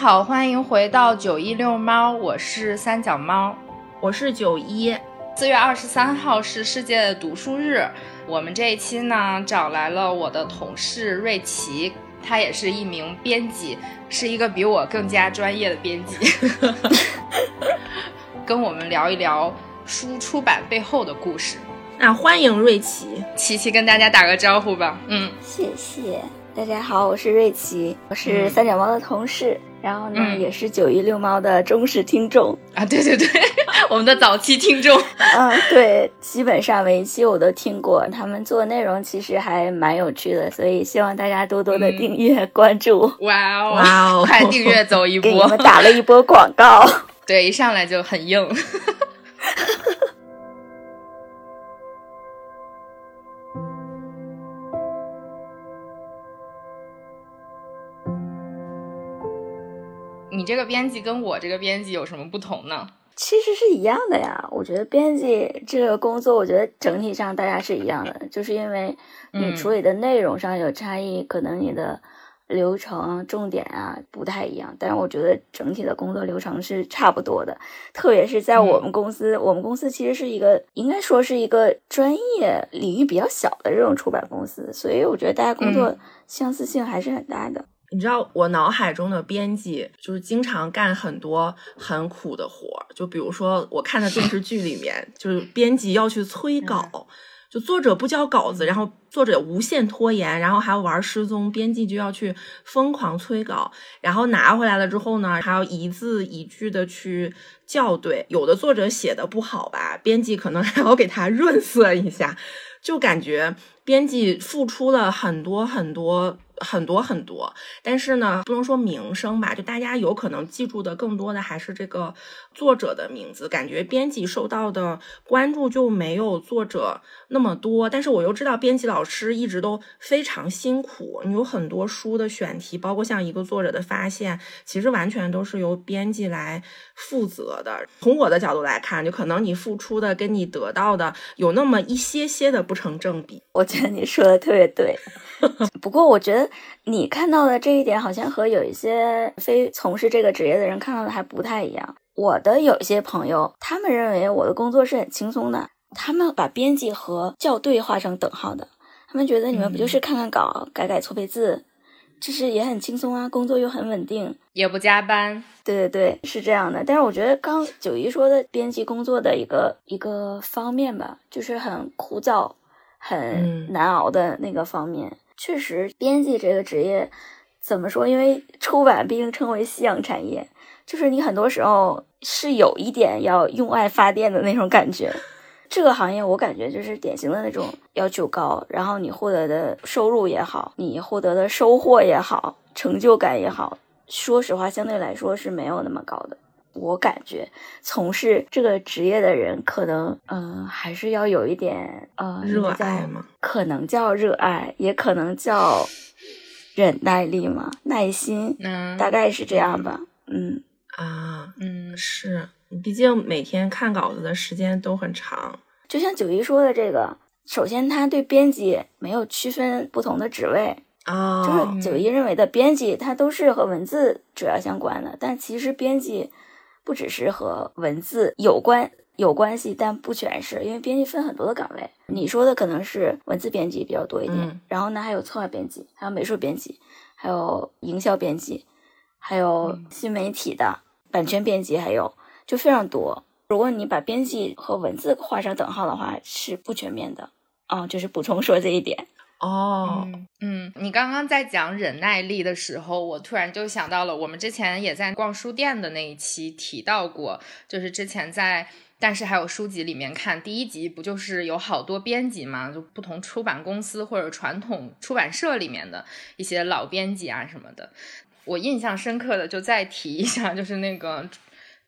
好，欢迎回到九一遛猫，我是三脚猫，我是九一。四月二十三号是世界读书日，我们这一期呢找来了我的同事瑞奇，他也是一名编辑，是一个比我更加专业的编辑，跟我们聊一聊书出版背后的故事。那欢迎瑞奇，琪琪跟大家打个招呼吧。嗯，谢谢大家好，我是瑞奇，我是三脚猫的同事。然后呢，也是九一六猫的忠实听众啊！对对对，我们的早期听众嗯，对，基本上每一期我都听过，他们做内容其实还蛮有趣的，所以希望大家多多的订阅关注。哇哦哇哦，快订阅走一波！给你们打了一波广告，对，一上来就很硬。这个编辑跟我这个编辑有什么不同呢？其实是一样的呀。我觉得编辑这个工作，我觉得整体上大家是一样的，就是因为你处理的内容上有差异，可能你的流程重点啊不太一样。但是我觉得整体的工作流程是差不多的。特别是在我们公司，我们公司其实是一个应该说是一个专业领域比较小的这种出版公司，所以我觉得大家工作相似性还是很大的。你知道我脑海中的编辑就是经常干很多很苦的活儿，就比如说我看的电视剧里面，就是编辑要去催稿，就作者不交稿子，然后作者无限拖延，然后还要玩失踪，编辑就要去疯狂催稿，然后拿回来了之后呢，还要一字一句的去校对，有的作者写的不好吧，编辑可能还要给他润色一下，就感觉编辑付出了很多很多。很多很多，但是呢，不能说名声吧，就大家有可能记住的更多的还是这个作者的名字。感觉编辑受到的关注就没有作者那么多，但是我又知道编辑老师一直都非常辛苦。你有很多书的选题，包括像一个作者的发现，其实完全都是由编辑来负责的。从我的角度来看，就可能你付出的跟你得到的有那么一些些的不成正比。我觉得你说的特别对，不过我觉得。你看到的这一点，好像和有一些非从事这个职业的人看到的还不太一样。我的有一些朋友，他们认为我的工作是很轻松的，他们把编辑和校对画成等号的。他们觉得你们不就是看看稿、改改错别字，就是也很轻松啊，工作又很稳定，也不加班。对对对，是这样的。但是我觉得刚九一说的编辑工作的一个一个方面吧，就是很枯燥、很难熬的那个方面。确实，编辑这个职业怎么说？因为出版毕竟称为夕阳产业，就是你很多时候是有一点要用爱发电的那种感觉。这个行业我感觉就是典型的那种要求高，然后你获得的收入也好，你获得的收获也好，成就感也好，说实话，相对来说是没有那么高的。我感觉从事这个职业的人，可能嗯，还是要有一点呃热爱吗？可能叫热爱，也可能叫忍耐力嘛，耐心，嗯，大概是这样吧。嗯啊，嗯，是，毕竟每天看稿子的时间都很长。就像九一说的这个，首先他对编辑没有区分不同的职位啊，就是九一认为的编辑，他都是和文字主要相关的，但其实编辑。不只是和文字有关有关系，但不全是，因为编辑分很多的岗位。你说的可能是文字编辑比较多一点，然后呢还有策划编辑，还有美术编辑，还有营销编辑，还有新媒体的版权编辑，还有就非常多。如果你把编辑和文字画上等号的话，是不全面的哦。就是补充说这一点。哦，嗯，你刚刚在讲忍耐力的时候，我突然就想到了，我们之前也在逛书店的那一期提到过，就是之前在但是还有书籍里面看第一集，不就是有好多编辑嘛，就不同出版公司或者传统出版社里面的一些老编辑啊什么的，我印象深刻的就再提一下，就是那个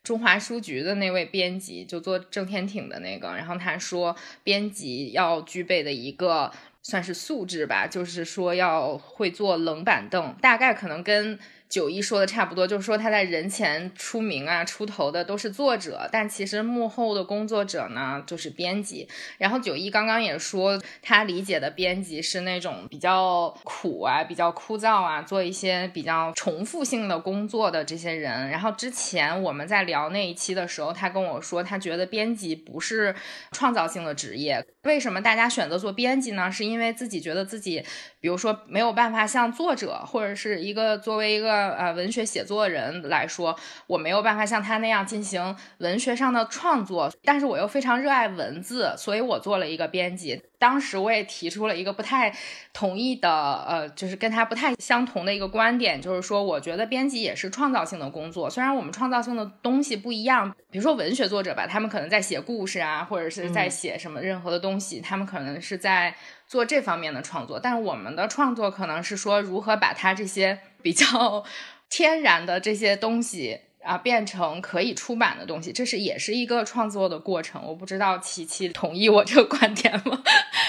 中华书局的那位编辑，就做郑天挺的那个，然后他说编辑要具备的一个。算是素质吧，就是说要会坐冷板凳，大概可能跟九一说的差不多，就是说他在人前出名啊、出头的都是作者，但其实幕后的工作者呢，就是编辑。然后九一刚刚也说，他理解的编辑是那种比较苦啊、比较枯燥啊，做一些比较重复性的工作的这些人。然后之前我们在聊那一期的时候，他跟我说，他觉得编辑不是创造性的职业。为什么大家选择做编辑呢？是因为自己觉得自己，比如说没有办法像作者或者是一个作为一个。呃，文学写作人来说，我没有办法像他那样进行文学上的创作，但是我又非常热爱文字，所以我做了一个编辑。当时我也提出了一个不太同意的，呃，就是跟他不太相同的一个观点，就是说，我觉得编辑也是创造性的工作，虽然我们创造性的东西不一样，比如说文学作者吧，他们可能在写故事啊，或者是在写什么任何的东西，他们可能是在做这方面的创作，但是我们的创作可能是说如何把它这些比较 天然的这些东西。啊，变成可以出版的东西，这是也是一个创作的过程。我不知道琪琪同意我这个观点吗？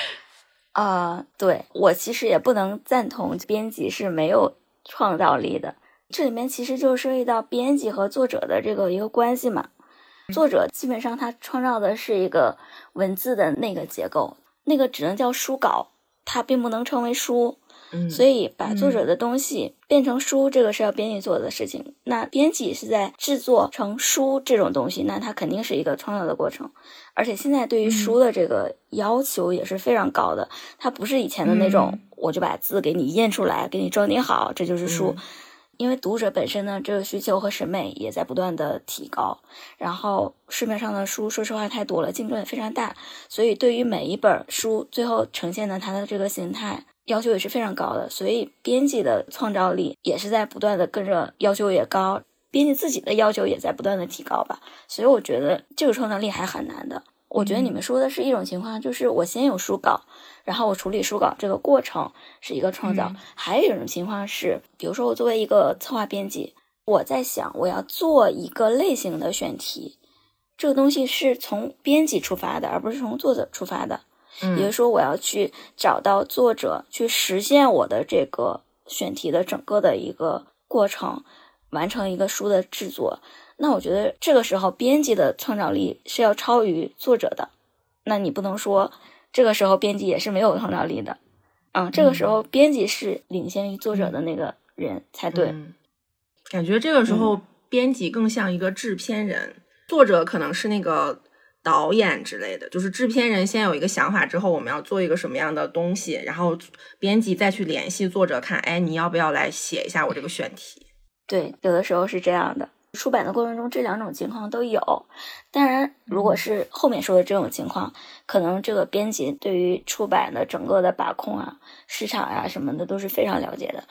啊，对我其实也不能赞同编辑是没有创造力的。这里面其实就涉及到编辑和作者的这个一个关系嘛。作者基本上他创造的是一个文字的那个结构，那个只能叫书稿，它并不能称为书。所以，把作者的东西变成书，这个是要编辑做的事情。那编辑是在制作成书这种东西，那它肯定是一个创造的过程。而且现在对于书的这个要求也是非常高的，它不是以前的那种，我就把字给你印出来，给你装订好，这就是书。因为读者本身呢，这个需求和审美也在不断的提高。然后市面上的书，说实话太多了，竞争也非常大。所以对于每一本书，最后呈现的它的这个形态。要求也是非常高的，所以编辑的创造力也是在不断的跟着要求也高，编辑自己的要求也在不断的提高吧。所以我觉得这个创造力还很难的。我觉得你们说的是一种情况，就是我先有书稿，然后我处理书稿这个过程是一个创造；还有一种情况是，比如说我作为一个策划编辑，我在想我要做一个类型的选题，这个东西是从编辑出发的，而不是从作者出发的。也就是说，我要去找到作者，去实现我的这个选题的整个的一个过程，完成一个书的制作。那我觉得这个时候，编辑的创造力是要超于作者的。那你不能说这个时候编辑也是没有创造力的，嗯，这个时候编辑是领先于作者的那个人才对。感觉这个时候编辑更像一个制片人，作者可能是那个。导演之类的，就是制片人先有一个想法，之后我们要做一个什么样的东西，然后编辑再去联系作者，看，哎，你要不要来写一下我这个选题？对，有的时候是这样的。出版的过程中，这两种情况都有。当然，如果是后面说的这种情况，可能这个编辑对于出版的整个的把控啊、市场啊什么的都是非常了解的。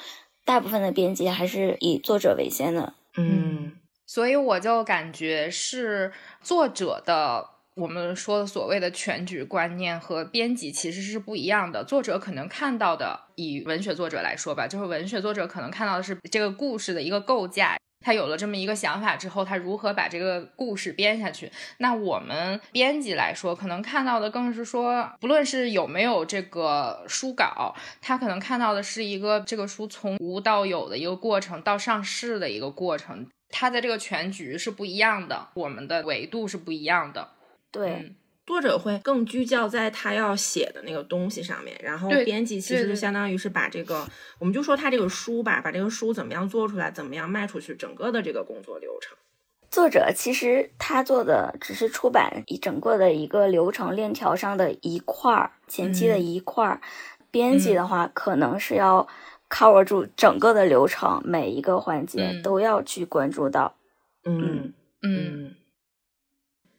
大部分的编辑还是以作者为先的。嗯，所以我就感觉是作者的。我们说的所谓的全局观念和编辑其实是不一样的。作者可能看到的，以文学作者来说吧，就是文学作者可能看到的是这个故事的一个构架。他有了这么一个想法之后，他如何把这个故事编下去？那我们编辑来说，可能看到的更是说，不论是有没有这个书稿，他可能看到的是一个这个书从无到有的一个过程，到上市的一个过程。他的这个全局是不一样的，我们的维度是不一样的。对，作者会更聚焦在他要写的那个东西上面，然后编辑其实就相当于是把这个，我们就说他这个书吧，把这个书怎么样做出来，怎么样卖出去，整个的这个工作流程。作者其实他做的只是出版一整个的一个流程链条上的一块儿，前期的一块儿。编辑的话，可能是要 cover 住整个的流程，每一个环节都要去关注到。嗯嗯。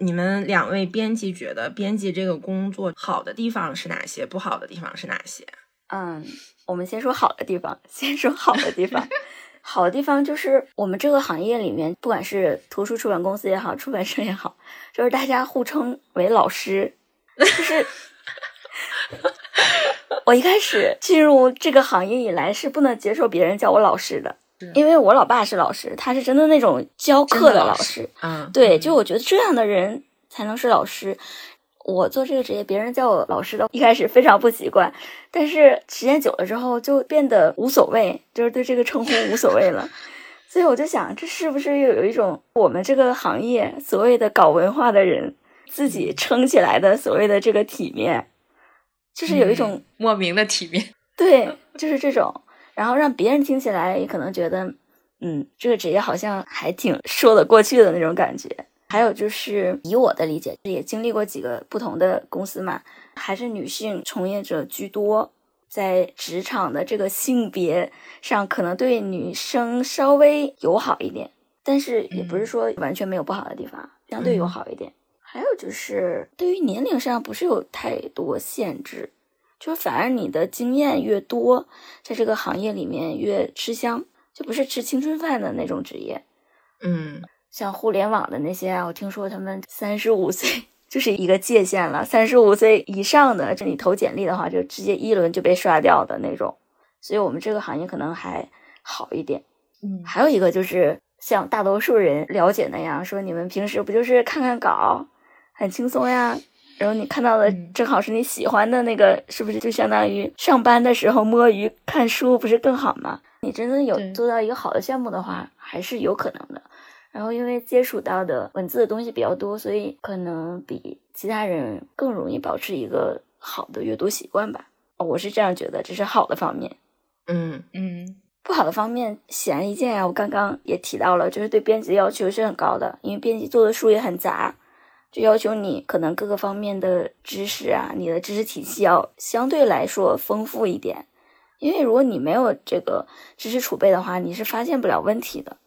你们两位编辑觉得编辑这个工作好的地方是哪些？不好的地方是哪些？嗯，我们先说好的地方。先说好的地方，好的地方就是我们这个行业里面，不管是图书出版公司也好，出版社也好，就是大家互称为老师。就是 我一开始进入这个行业以来，是不能接受别人叫我老师的。因为我老爸是老师，他是真的那种教课的老师。嗯，对，就我觉得这样的人才能是老师。我做这个职业，别人叫我老师的，一开始非常不习惯，但是时间久了之后就变得无所谓，就是对这个称呼无所谓了。所以我就想，这是不是又有一种我们这个行业所谓的搞文化的人自己撑起来的所谓的这个体面，就是有一种莫名的体面。对，就是这种，然后让别人听起来也可能觉得，嗯，这个职业好像还挺 说得过去的那种感觉。还有就是以我的理解，也经历过几个不同的公司嘛，还是女性从业者居多，在职场的这个性别上，可能对女生稍微友好一点，但是也不是说完全没有不好的地方，相对友好一点。还有就是对于年龄上不是有太多限制，就反而你的经验越多，在这个行业里面越吃香，就不是吃青春饭的那种职业。嗯。像互联网的那些啊，我听说他们三十五岁 就是一个界限了，三十五岁以上的，这你投简历的话，就直接一轮就被刷掉的那种。所以我们这个行业可能还好一点。嗯，还有一个就是像大多数人了解那样，说你们平时不就是看看稿，很轻松呀？然后你看到的正好是你喜欢的那个，是不是就相当于上班的时候摸鱼看书，不是更好吗？你真的有做到一个好的项目的话，还是有可能的。然后，因为接触到的文字的东西比较多，所以可能比其他人更容易保持一个好的阅读习惯吧。我是这样觉得，这是好的方面。嗯嗯，不好的方面显而易见啊。我刚刚也提到了，就是对编辑要求是很高的，因为编辑做的书也很杂，就要求你可能各个方面的知识啊，你的知识体系要相对来说丰富一点。因为如果你没有这个知识储备的话，你是发现不了问题的。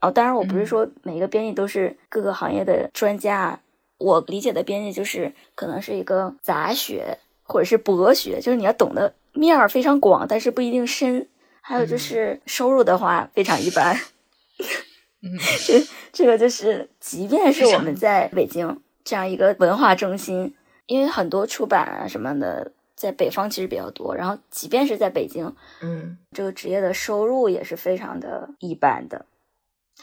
哦，当然，我不是说每一个编辑都是各个行业的专家。我理解的编辑就是可能是一个杂学或者是博学，就是你要懂得面儿非常广，但是不一定深。还有就是收入的话非常一般。嗯，这 这个就是，即便是我们在北京这样一个文化中心，因为很多出版啊什么的在北方其实比较多，然后即便是在北京，嗯，这个职业的收入也是非常的一般的。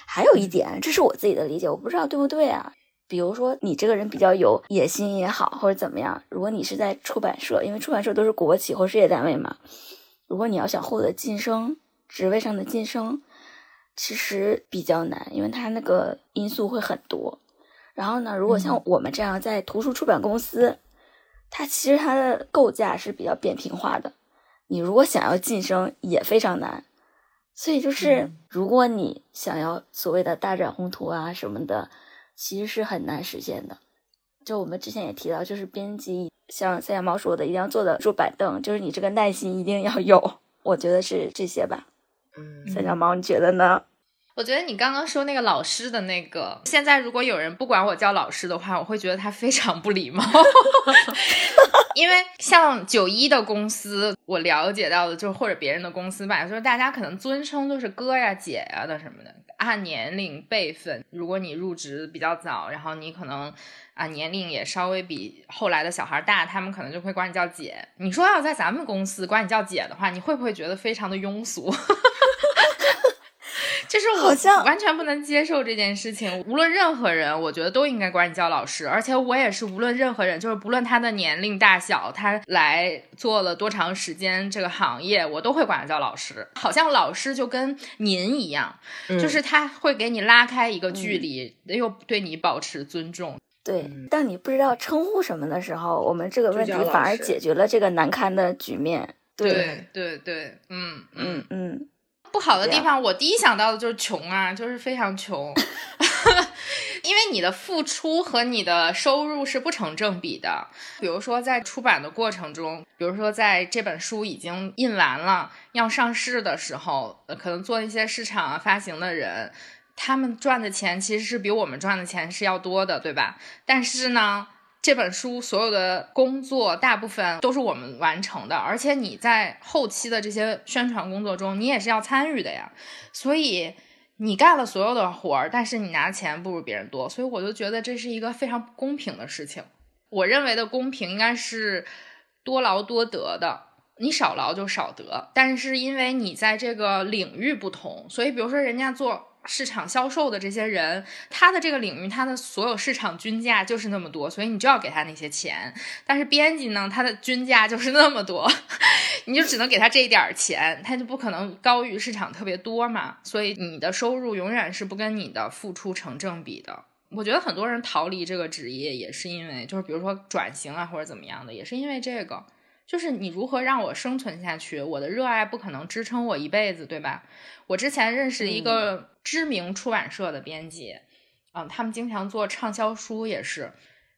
还有一点，这是我自己的理解，我不知道对不对啊。比如说，你这个人比较有野心也好，或者怎么样，如果你是在出版社，因为出版社都是国企或事业单位嘛，如果你要想获得晋升，职位上的晋升，其实比较难，因为它那个因素会很多。然后呢，如果像我们这样在图书出版公司，它其实它的构架是比较扁平化的，你如果想要晋升也非常难。所以就是，如果你想要所谓的大展宏图啊什么的，其实是很难实现的。就我们之前也提到，就是编辑像三脚猫说的，一定要坐得住板凳，就是你这个耐心一定要有。我觉得是这些吧。嗯，三脚猫，你觉得呢？我觉得你刚刚说那个老师的那个，现在如果有人不管我叫老师的话，我会觉得他非常不礼貌。因为像九一的公司，我了解到的就是或者别人的公司吧，就是大家可能尊称都是哥呀、姐呀的什么的，按年龄辈分。如果你入职比较早，然后你可能啊年龄也稍微比后来的小孩大，他们可能就会管你叫姐。你说要在咱们公司管你叫姐的话，你会不会觉得非常的庸俗？就是我完全不能接受这件事情。无论任何人，我觉得都应该管你叫老师。而且我也是，无论任何人，就是不论他的年龄大小，他来做了多长时间这个行业，我都会管他叫老师。好像老师就跟您一样，就是他会给你拉开一个距离，又对你保持尊重。对，当你不知道称呼什么的时候，我们这个问题反而解决了这个难堪的局面。对对对，嗯嗯嗯。不好的地方，我第一想到的就是穷啊，就是非常穷，因为你的付出和你的收入是不成正比的。比如说在出版的过程中，比如说在这本书已经印完了要上市的时候，可能做一些市场啊发行的人，他们赚的钱其实是比我们赚的钱是要多的，对吧？但是呢。这本书所有的工作大部分都是我们完成的，而且你在后期的这些宣传工作中，你也是要参与的呀。所以你干了所有的活儿，但是你拿钱不如别人多，所以我就觉得这是一个非常不公平的事情。我认为的公平应该是多劳多得的，你少劳就少得。但是因为你在这个领域不同，所以比如说人家做。市场销售的这些人，他的这个领域，他的所有市场均价就是那么多，所以你就要给他那些钱。但是编辑呢，他的均价就是那么多，你就只能给他这一点钱，他就不可能高于市场特别多嘛。所以你的收入永远是不跟你的付出成正比的。我觉得很多人逃离这个职业，也是因为就是比如说转型啊或者怎么样的，也是因为这个。就是你如何让我生存下去？我的热爱不可能支撑我一辈子，对吧？我之前认识一个知名出版社的编辑，嗯，他们经常做畅销书，也是。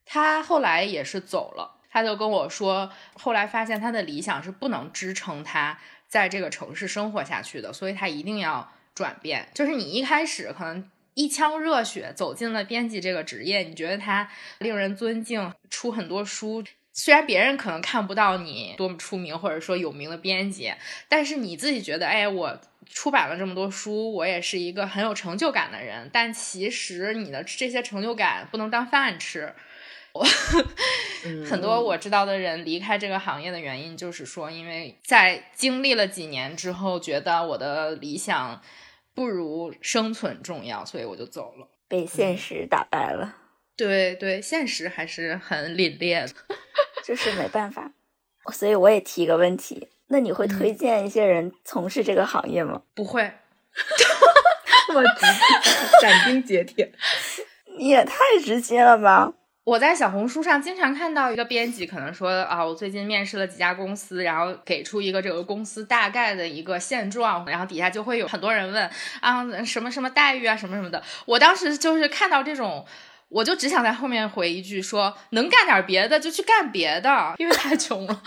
他后来也是走了，他就跟我说，后来发现他的理想是不能支撑他在这个城市生活下去的，所以他一定要转变。就是你一开始可能一腔热血走进了编辑这个职业，你觉得他令人尊敬，出很多书。虽然别人可能看不到你多么出名，或者说有名的编辑，但是你自己觉得，哎，我出版了这么多书，我也是一个很有成就感的人。但其实你的这些成就感不能当饭吃。我很多我知道的人离开这个行业的原因，就是说，因为在经历了几年之后，觉得我的理想不如生存重要，所以我就走了，被现实打败了。对对，现实还是很凛冽的。就是没办法，所以我也提一个问题：那你会推荐一些人从事这个行业吗？不会，这么直接，斩钉截铁，你也太直接了吧！我在小红书上经常看到一个编辑，可能说啊，我最近面试了几家公司，然后给出一个这个公司大概的一个现状，然后底下就会有很多人问啊，什么什么待遇啊，什么什么的。我当时就是看到这种。我就只想在后面回一句说，能干点别的就去干别的，因为太穷了，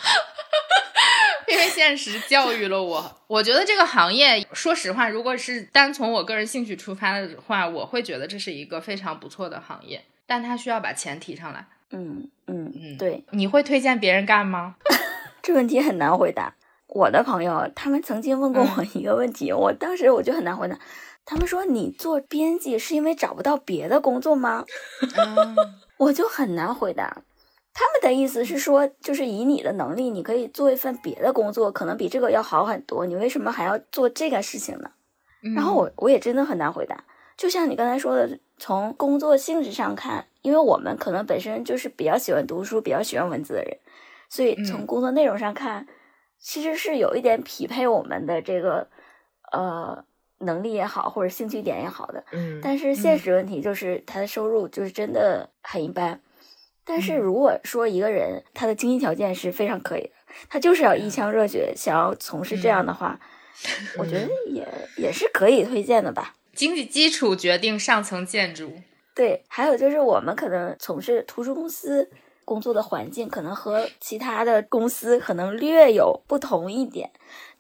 因为现实教育了我。我觉得这个行业，说实话，如果是单从我个人兴趣出发的话，我会觉得这是一个非常不错的行业，但他需要把钱提上来。嗯嗯嗯，对，你会推荐别人干吗？这问题很难回答。我的朋友他们曾经问过我一个问题，我当时我就很难回答。他们说你做编辑是因为找不到别的工作吗？我就很难回答。他们的意思是说，就是以你的能力，你可以做一份别的工作，可能比这个要好很多。你为什么还要做这个事情呢？然后我我也真的很难回答。就像你刚才说的，从工作性质上看，因为我们可能本身就是比较喜欢读书、比较喜欢文字的人，所以从工作内容上看，其实是有一点匹配我们的这个呃。能力也好，或者兴趣点也好的，嗯，但是现实问题就是他的收入就是真的很一般。但是如果说一个人他的经济条件是非常可以的，他就是要一腔热血想要从事这样的话，我觉得 也也是可以推荐的吧。经济基础决定上层建筑。对，还有就是我们可能从事图书公司工作的环境，可能和其他的公司可能略有不同一点。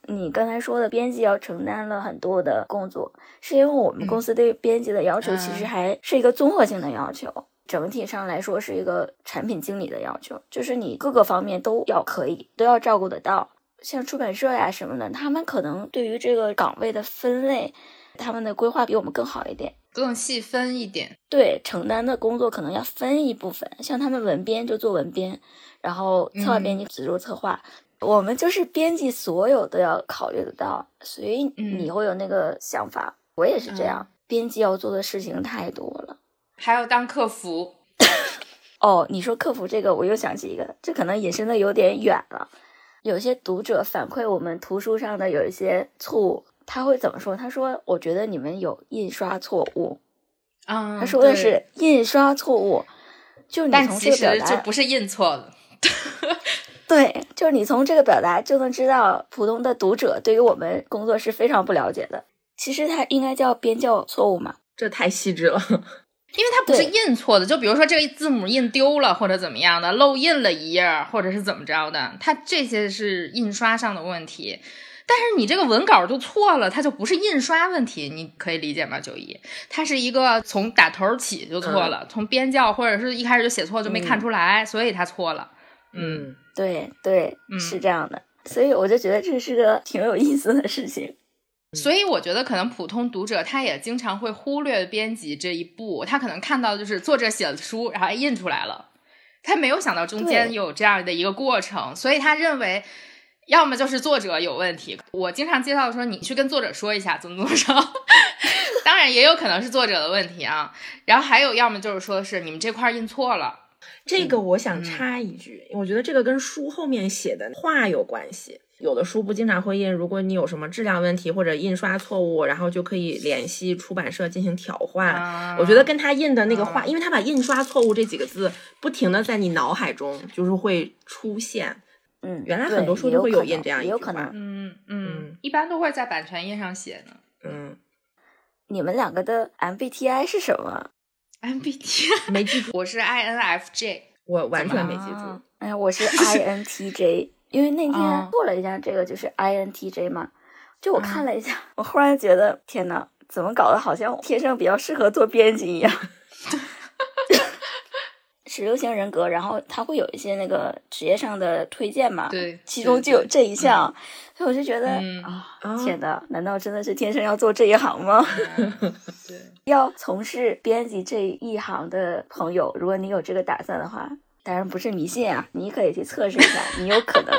你刚才说的编辑要承担了很多的工作，是因为我们公司对编辑的要求其实还是一个综合性的要求，整体上来说是一个产品经理的要求，就是你各个方面都要可以，都要照顾得到。像出版社呀什么的，他们可能对于这个岗位的分类，他们的规划比我们更好一点，更细分一点。对，承担的工作可能要分一部分，像他们文编就做文编，然后策划编辑只做策划。我们就是编辑，所有都要考虑得到，所以你会有那个想法。我也是这样，编辑要做的事情太多了，还要当客服。哦，你说客服这个，我又想起一个，这可能引申的有点远了。有些读者反馈我们图书上的有一些错误，他会怎么说？他说：“我觉得你们有印刷错误。”啊，他说的是印刷错误，就你从这个表达就不是印错了。对，就是你从这个表达就能知道，普通的读者对于我们工作是非常不了解的。其实它应该叫编校错误嘛？这太细致了，因为它不是印错的。就比如说这个字母印丢了，或者怎么样的，漏印了一页，或者是怎么着的，它这些是印刷上的问题。但是你这个文稿就错了，它就不是印刷问题，你可以理解吗？九一，它是一个从打头起就错了，从编校或者是一开始就写错就没看出来，所以它错了。嗯。对对，是这样的，所以我就觉得这是个挺有意思的事情。所以我觉得可能普通读者他也经常会忽略编辑这一步，他可能看到就是作者写的书，然后印出来了，他没有想到中间有这样的一个过程，所以他认为要么就是作者有问题。我经常接到说你去跟作者说一下怎么怎么着，当然也有可能是作者的问题啊。然后还有，要么就是说是你们这块印错了。这个我想插一句，我觉得这个跟书后面写的话有关系。有的书不经常会印，如果你有什么质量问题或者印刷错误，然后就可以联系出版社进行调换。我觉得跟他印的那个话，因为他把印刷错误这几个字不停的在你脑海中就是会出现。嗯，原来很多书都会有印这样一句话。嗯嗯，一般都会在版权页上写的。嗯，你们两个的 MBTI 是什么？MBTI 没记住，我是 INFJ，我完全没记住。哎呀，我是 INTJ。因为那天做了一下这个，就是 I N T J 嘛，就我看了一下，我忽然觉得天呐，怎么搞得好像天生比较适合做编辑一样？十六型人格，然后他会有一些那个职业上的推荐嘛，对，其中就有这一项，所以我就觉得啊，天呐，难道真的是天生要做这一行吗？对，要从事编辑这一行的朋友，如果你有这个打算的话。当然不是迷信啊，你可以去测试一下，你有可能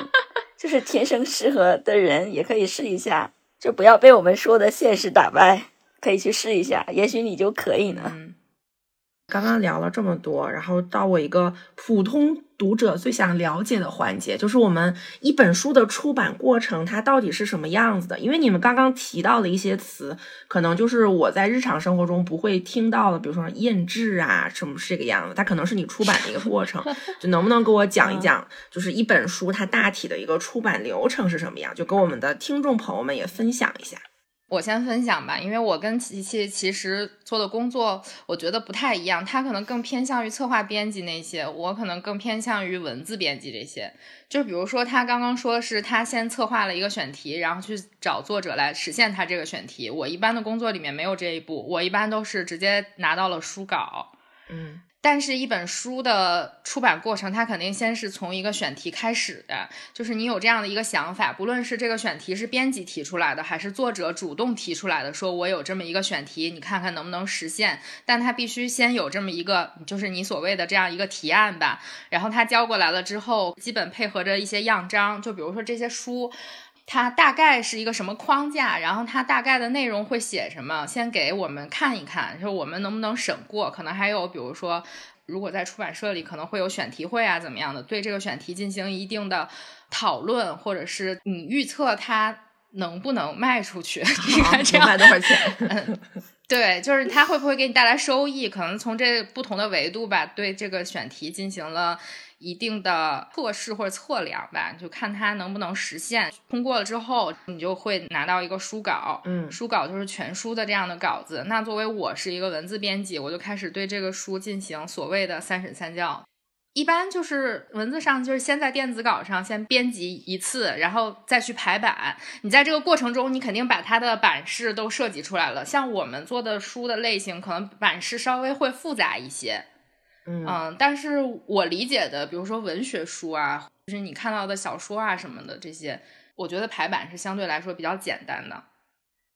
就是天生适合的人，也可以试一下，就不要被我们说的现实打败，可以去试一下，也许你就可以呢。刚刚聊了这么多，然后到我一个普通读者最想了解的环节，就是我们一本书的出版过程，它到底是什么样子的？因为你们刚刚提到的一些词，可能就是我在日常生活中不会听到的，比如说印制啊，什么是这个样子？它可能是你出版的一个过程，就能不能给我讲一讲，就是一本书它大体的一个出版流程是什么样？就跟我们的听众朋友们也分享一下。我先分享吧，因为我跟琪琪其实做的工作，我觉得不太一样。他可能更偏向于策划编辑那些，我可能更偏向于文字编辑这些。就比如说，他刚刚说是他先策划了一个选题，然后去找作者来实现他这个选题。我一般的工作里面没有这一步，我一般都是直接拿到了书稿，嗯。但是，一本书的出版过程，它肯定先是从一个选题开始的，就是你有这样的一个想法，不论是这个选题是编辑提出来的，还是作者主动提出来的，说我有这么一个选题，你看看能不能实现。但他必须先有这么一个，就是你所谓的这样一个提案吧。然后他交过来了之后，基本配合着一些样章，就比如说这些书。它大概是一个什么框架，然后它大概的内容会写什么，先给我们看一看，说我们能不能审过。可能还有，比如说，如果在出版社里可能会有选题会啊，怎么样的，对这个选题进行一定的讨论，或者是你预测它能不能卖出去，应该这样卖多少钱？嗯对，就是它会不会给你带来收益？可能从这不同的维度吧，对这个选题进行了。一定的测试或者测量吧，就看它能不能实现。通过了之后，你就会拿到一个书稿，嗯，书稿就是全书的这样的稿子。那作为我是一个文字编辑，我就开始对这个书进行所谓的三审三校。一般就是文字上就是先在电子稿上先编辑一次，然后再去排版。你在这个过程中，你肯定把它的版式都设计出来了。像我们做的书的类型，可能版式稍微会复杂一些。嗯，但是我理解的，比如说文学书啊，就是你看到的小说啊什么的这些，我觉得排版是相对来说比较简单的。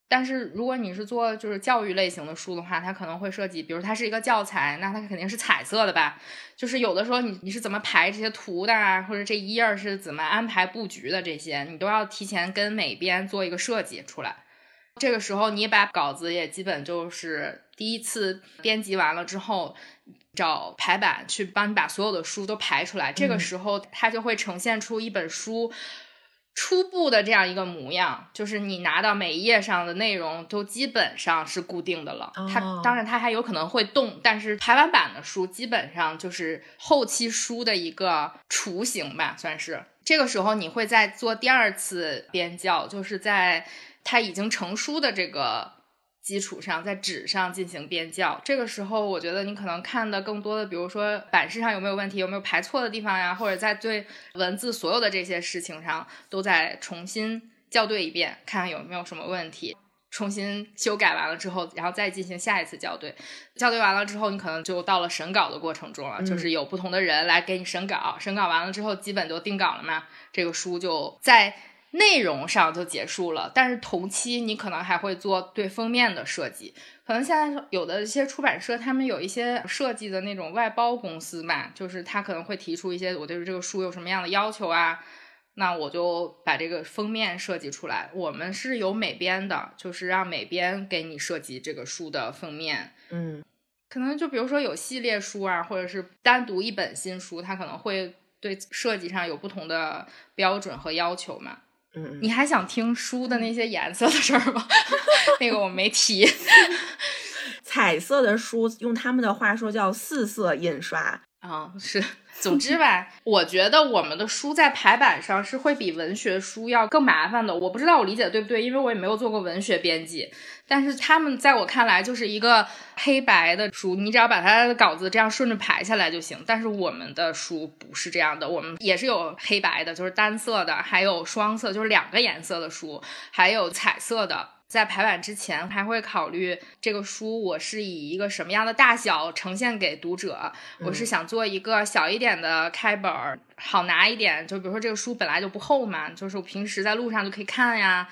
但是如果你是做就是教育类型的书的话，它可能会涉及，比如它是一个教材，那它肯定是彩色的吧？就是有的时候你你是怎么排这些图的啊，或者这一页是怎么安排布局的这些，你都要提前跟美编做一个设计出来。这个时候你把稿子也基本就是第一次编辑完了之后。找排版去帮你把所有的书都排出来，这个时候它就会呈现出一本书初步的这样一个模样，就是你拿到每一页上的内容都基本上是固定的了。它当然它还有可能会动，但是排完版的书基本上就是后期书的一个雏形吧，算是。这个时候你会再做第二次编校，就是在它已经成书的这个。基础上，在纸上进行编校，这个时候我觉得你可能看的更多的，比如说版式上有没有问题，有没有排错的地方呀，或者在对文字所有的这些事情上都在重新校对一遍，看看有没有什么问题，重新修改完了之后，然后再进行下一次校对。校对完了之后，你可能就到了审稿的过程中了，就是有不同的人来给你审稿，审稿完了之后，基本就定稿了嘛，这个书就在。内容上就结束了，但是同期你可能还会做对封面的设计。可能现在有的一些出版社，他们有一些设计的那种外包公司嘛，就是他可能会提出一些我对这个书有什么样的要求啊，那我就把这个封面设计出来。我们是有美编的，就是让美编给你设计这个书的封面。嗯，可能就比如说有系列书啊，或者是单独一本新书，它可能会对设计上有不同的标准和要求嘛。嗯，你还想听书的那些颜色的事儿吗？那个我没提。彩色的书，用他们的话说叫四色印刷。啊，是。总之吧，我觉得我们的书在排版上是会比文学书要更麻烦的。我不知道我理解对不对，因为我也没有做过文学编辑。但是他们在我看来就是一个黑白的书，你只要把它的稿子这样顺着排下来就行。但是我们的书不是这样的，我们也是有黑白的，就是单色的，还有双色，就是两个颜色的书，还有彩色的。在排版之前，还会考虑这个书我是以一个什么样的大小呈现给读者。我是想做一个小一点的开本儿，好拿一点。就比如说这个书本来就不厚嘛，就是我平时在路上就可以看呀。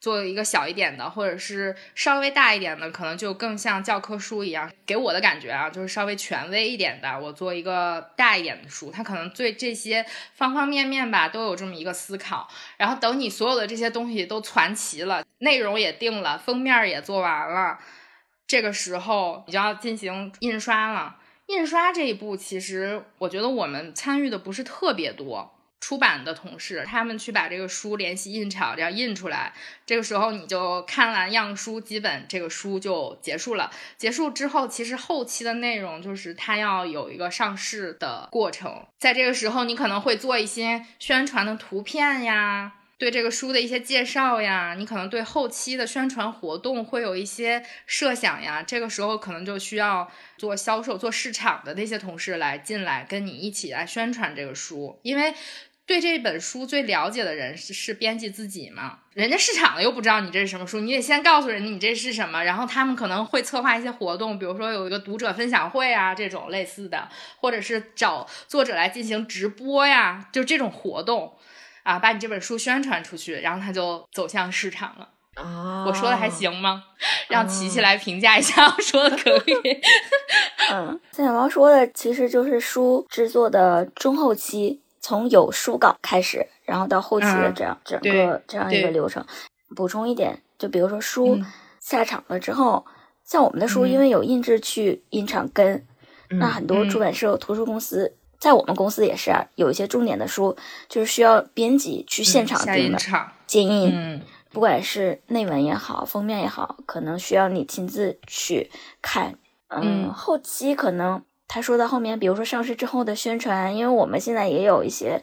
做一个小一点的，或者是稍微大一点的，可能就更像教科书一样。给我的感觉啊，就是稍微权威一点的。我做一个大一点的书，它可能对这些方方面面吧都有这么一个思考。然后等你所有的这些东西都攒齐了，内容也定了，封面也做完了，这个时候你就要进行印刷了。印刷这一步，其实我觉得我们参与的不是特别多。出版的同事，他们去把这个书联系印厂，这样印出来。这个时候你就看完样书，基本这个书就结束了。结束之后，其实后期的内容就是它要有一个上市的过程。在这个时候，你可能会做一些宣传的图片呀，对这个书的一些介绍呀，你可能对后期的宣传活动会有一些设想呀。这个时候可能就需要做销售、做市场的那些同事来进来跟你一起来宣传这个书，因为。对这本书最了解的人是是编辑自己嘛？人家市场的又不知道你这是什么书，你得先告诉人家你这是什么，然后他们可能会策划一些活动，比如说有一个读者分享会啊这种类似的，或者是找作者来进行直播呀，就这种活动啊，把你这本书宣传出去，然后他就走向市场了。啊，我说的还行吗？让琪琪来评价一下，我 说的可以。嗯，三小猫说的其实就是书制作的中后期。从有书稿开始，然后到后期的这样整个这样一个流程。补充一点，就比如说书下场了之后，像我们的书，因为有印制去印厂跟，那很多出版社、图书公司，在我们公司也是啊，有一些重点的书就是需要编辑去现场订的建印，不管是内文也好，封面也好，可能需要你亲自去看。嗯，后期可能。他说到后面，比如说上市之后的宣传，因为我们现在也有一些，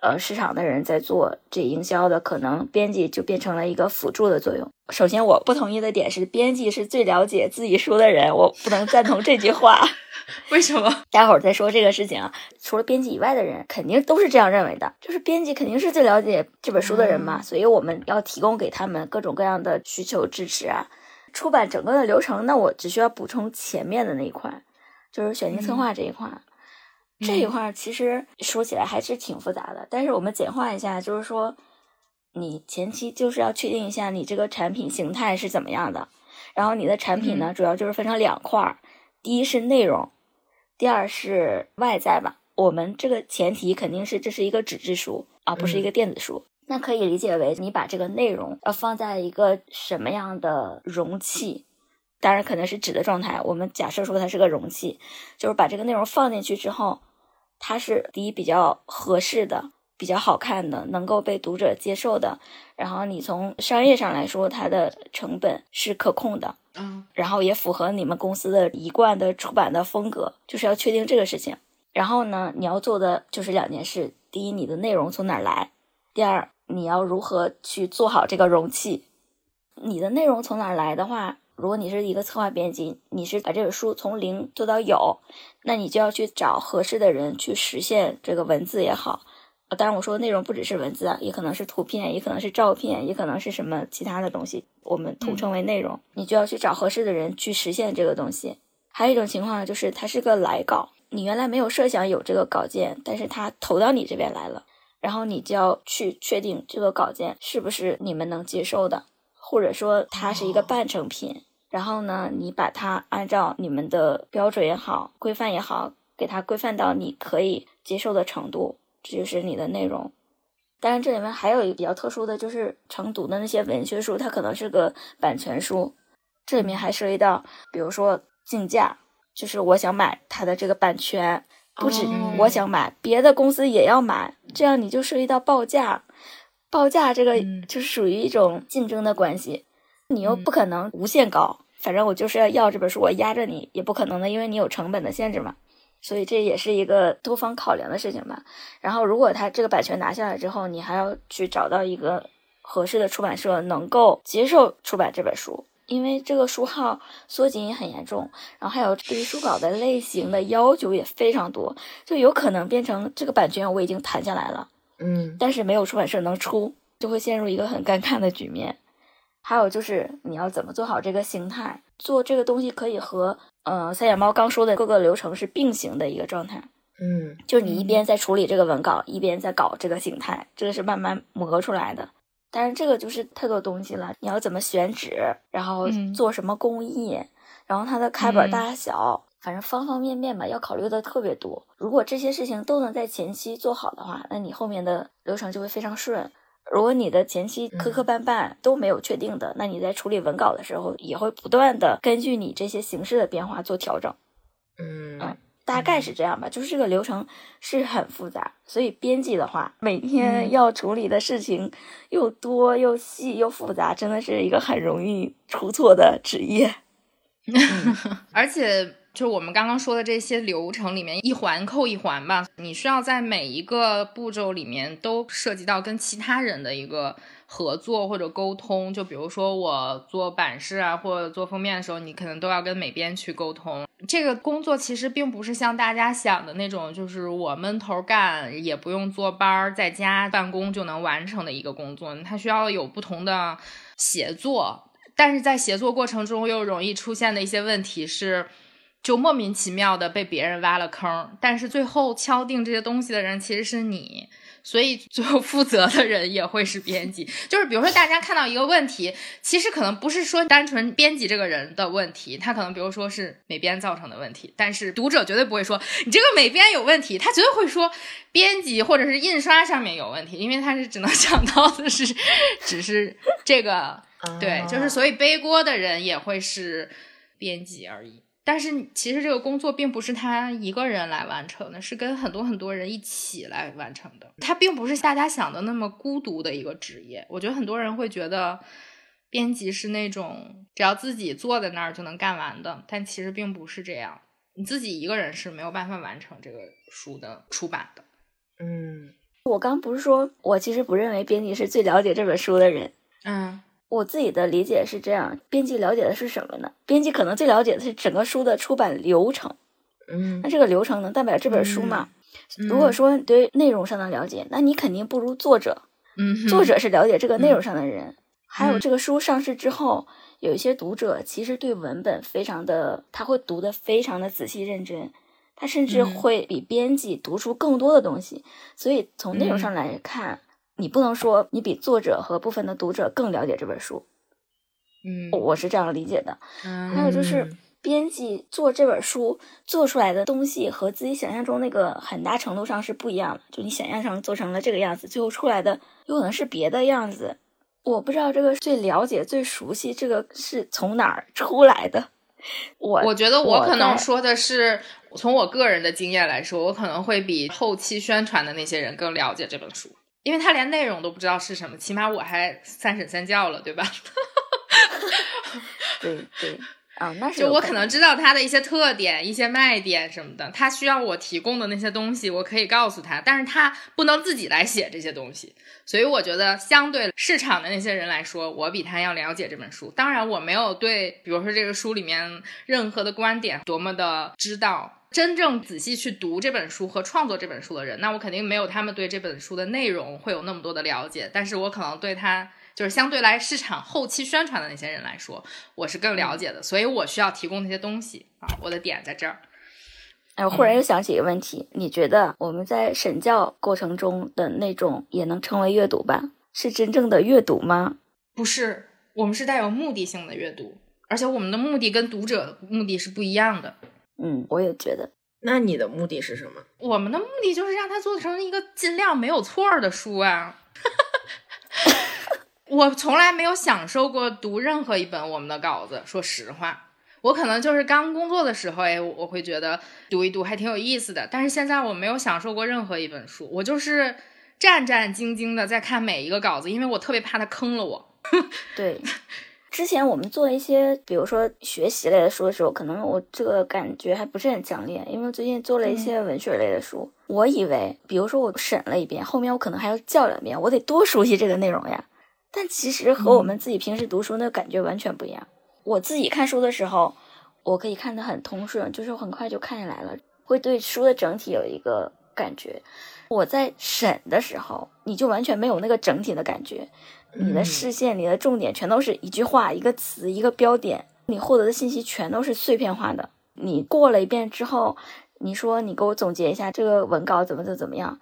呃，市场的人在做这营销的，可能编辑就变成了一个辅助的作用。首先，我不同意的点是，编辑是最了解自己书的人，我不能赞同这句话。为什么？待会儿再说这个事情啊。除了编辑以外的人，肯定都是这样认为的，就是编辑肯定是最了解这本书的人嘛，所以我们要提供给他们各种各样的需求支持啊。出版整个的流程，那我只需要补充前面的那一块。就是选题策划这一块，这一块其实说起来还是挺复杂的。但是我们简化一下，就是说，你前期就是要确定一下你这个产品形态是怎么样的。然后你的产品呢，主要就是分成两块儿，第一是内容，第二是外在吧。我们这个前提肯定是这是一个纸质书啊，不是一个电子书。那可以理解为你把这个内容要放在一个什么样的容器？当然可能是纸的状态。我们假设说它是个容器，就是把这个内容放进去之后，它是第一比较合适的、比较好看的、能够被读者接受的。然后你从商业上来说，它的成本是可控的，嗯，然后也符合你们公司的一贯的出版的风格，就是要确定这个事情。然后呢，你要做的就是两件事：第一，你的内容从哪儿来；第二，你要如何去做好这个容器。你的内容从哪儿来的话。如果你是一个策划编辑，你是把这本书从零做到有，那你就要去找合适的人去实现这个文字也好，当然我说的内容不只是文字啊，也可能是图片，也可能是照片，也可能是什么其他的东西，我们统称为内容。你就要去找合适的人去实现这个东西。还有一种情况呢，就是它是个来稿，你原来没有设想有这个稿件，但是它投到你这边来了，然后你就要去确定这个稿件是不是你们能接受的，或者说它是一个半成品。然后呢，你把它按照你们的标准也好、规范也好，给它规范到你可以接受的程度，这就是你的内容。当然，这里面还有一个比较特殊的就是成读的那些文学书，它可能是个版权书，这里面还涉及到，比如说竞价，就是我想买它的这个版权，不止我想买，别的公司也要买，这样你就涉及到报价，报价这个就是属于一种竞争的关系，你又不可能无限高。反正我就是要要这本书，我压着你也不可能的，因为你有成本的限制嘛，所以这也是一个多方考量的事情吧。然后，如果他这个版权拿下来之后，你还要去找到一个合适的出版社能够接受出版这本书，因为这个书号缩紧也很严重，然后还有对于书稿的类型的要求也非常多，就有可能变成这个版权我已经谈下来了，嗯，但是没有出版社能出，就会陷入一个很尴尬的局面。还有就是你要怎么做好这个形态，做这个东西可以和呃三眼猫刚说的各个流程是并行的一个状态。嗯，就是你一边在处理这个文稿，一边在搞这个形态，这个是慢慢磨出来的。但是这个就是太多东西了，你要怎么选址，然后做什么工艺，然后它的开本大小，反正方方面面吧，要考虑的特别多。如果这些事情都能在前期做好的话，那你后面的流程就会非常顺。如果你的前期磕磕绊绊都没有确定的，那你在处理文稿的时候也会不断的根据你这些形式的变化做调整。嗯，大概是这样吧。就是这个流程是很复杂，所以编辑的话，每天要处理的事情又多又细又复杂，真的是一个很容易出错的职业。而且。就是我们刚刚说的这些流程里面，一环扣一环吧，你需要在每一个步骤里面都涉及到跟其他人的一个合作或者沟通。就比如说我做版式啊，或者做封面的时候，你可能都要跟美编去沟通。这个工作其实并不是像大家想的那种，就是我闷头干，也不用坐班儿，在家办公就能完成的一个工作。它需要有不同的协作，但是在协作过程中又容易出现的一些问题是。就莫名其妙的被别人挖了坑，但是最后敲定这些东西的人其实是你，所以最后负责的人也会是编辑。就是比如说，大家看到一个问题，其实可能不是说单纯编辑这个人的问题，他可能比如说是美编造成的问题，但是读者绝对不会说你这个美编有问题，他绝对会说编辑或者是印刷上面有问题，因为他是只能 想到的是只是这个，对，就是所以背锅的人也会是编辑而已。但是其实这个工作并不是他一个人来完成的，是跟很多很多人一起来完成的。他并不是大家想的那么孤独的一个职业。我觉得很多人会觉得编辑是那种只要自己坐在那儿就能干完的，但其实并不是这样。你自己一个人是没有办法完成这个书的出版的。嗯，我刚不是说我其实不认为编辑是最了解这本书的人。嗯。我自己的理解是这样：编辑了解的是什么呢？编辑可能最了解的是整个书的出版流程。嗯，那这个流程能代表这本书吗？如果说对内容上的了解，那你肯定不如作者。嗯，作者是了解这个内容上的人。还有这个书上市之后，有一些读者其实对文本非常的，他会读的非常的仔细认真，他甚至会比编辑读出更多的东西。所以从内容上来看。你不能说你比作者和部分的读者更了解这本书，嗯，我是这样理解的。嗯，还有就是编辑做这本书做出来的东西和自己想象中那个很大程度上是不一样的。就你想象成做成了这个样子，最后出来的有可能是别的样子。我不知道这个最了解、最熟悉这个是从哪儿出来的。我我觉得我可能说的是从我个人的经验来说，我可能会比后期宣传的那些人更了解这本书。因为他连内容都不知道是什么，起码我还三审三教了，对吧？对对啊，那是就我可能知道他的一些特点、一些卖点什么的，他需要我提供的那些东西，我可以告诉他，但是他不能自己来写这些东西。所以我觉得，相对市场的那些人来说，我比他要了解这本书。当然，我没有对，比如说这个书里面任何的观点多么的知道。真正仔细去读这本书和创作这本书的人，那我肯定没有他们对这本书的内容会有那么多的了解。但是我可能对他，就是相对来市场后期宣传的那些人来说，我是更了解的。所以我需要提供那些东西啊，我的点在这儿。哎，我忽然又想起一个问题，你觉得我们在审教过程中的那种也能称为阅读吧？是真正的阅读吗？不是，我们是带有目的性的阅读，而且我们的目的跟读者目的是不一样的。嗯，我也觉得。那你的目的是什么？我们的目的就是让它做成一个尽量没有错的书啊。我从来没有享受过读任何一本我们的稿子，说实话。我可能就是刚工作的时候，哎，我会觉得读一读还挺有意思的。但是现在我没有享受过任何一本书，我就是战战兢兢的在看每一个稿子，因为我特别怕他坑了我。对，之前我们做一些，比如说学习类的书的时候，可能我这个感觉还不是很强烈，因为最近做了一些文学类的书，我以为，比如说我审了一遍，后面我可能还要叫两遍，我得多熟悉这个内容呀。但其实和我们自己平时读书那感觉完全不一样。我自己看书的时候，我可以看得很通顺，就是很快就看下来了，会对书的整体有一个感觉。我在审的时候，你就完全没有那个整体的感觉，你的视线、你的重点全都是一句话、一个词、一个标点，你获得的信息全都是碎片化的。你过了一遍之后，你说你给我总结一下这个文稿怎么怎怎么样，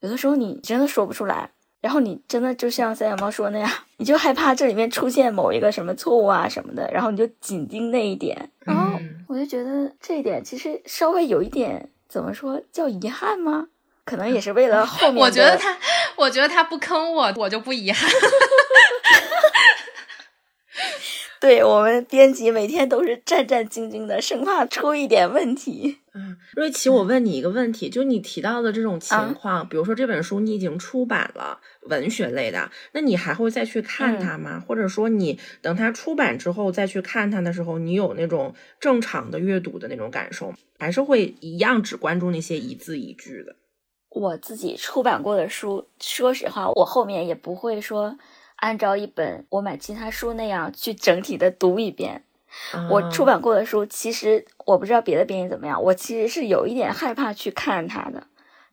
有的时候你真的说不出来。然后你真的就像三小猫说那样，你就害怕这里面出现某一个什么错误啊什么的，然后你就紧盯那一点。然后我就觉得这一点其实稍微有一点怎么说叫遗憾吗？可能也是为了后面。我觉得他，我觉得他不坑我，我就不遗憾。对我们编辑每天都是战战兢兢的，生怕出一点问题。嗯，瑞奇，我问你一个问题，就你提到的这种情况，比如说这本书你已经出版了，文学类的，那你还会再去看它吗？或者说你等它出版之后再去看它的时候，你有那种正常的阅读的那种感受，还是会一样只关注那些一字一句的？我自己出版过的书，说实话，我后面也不会说。按照一本我买其他书那样去整体的读一遍，我出版过的书，其实我不知道别的编辑怎么样，我其实是有一点害怕去看它的，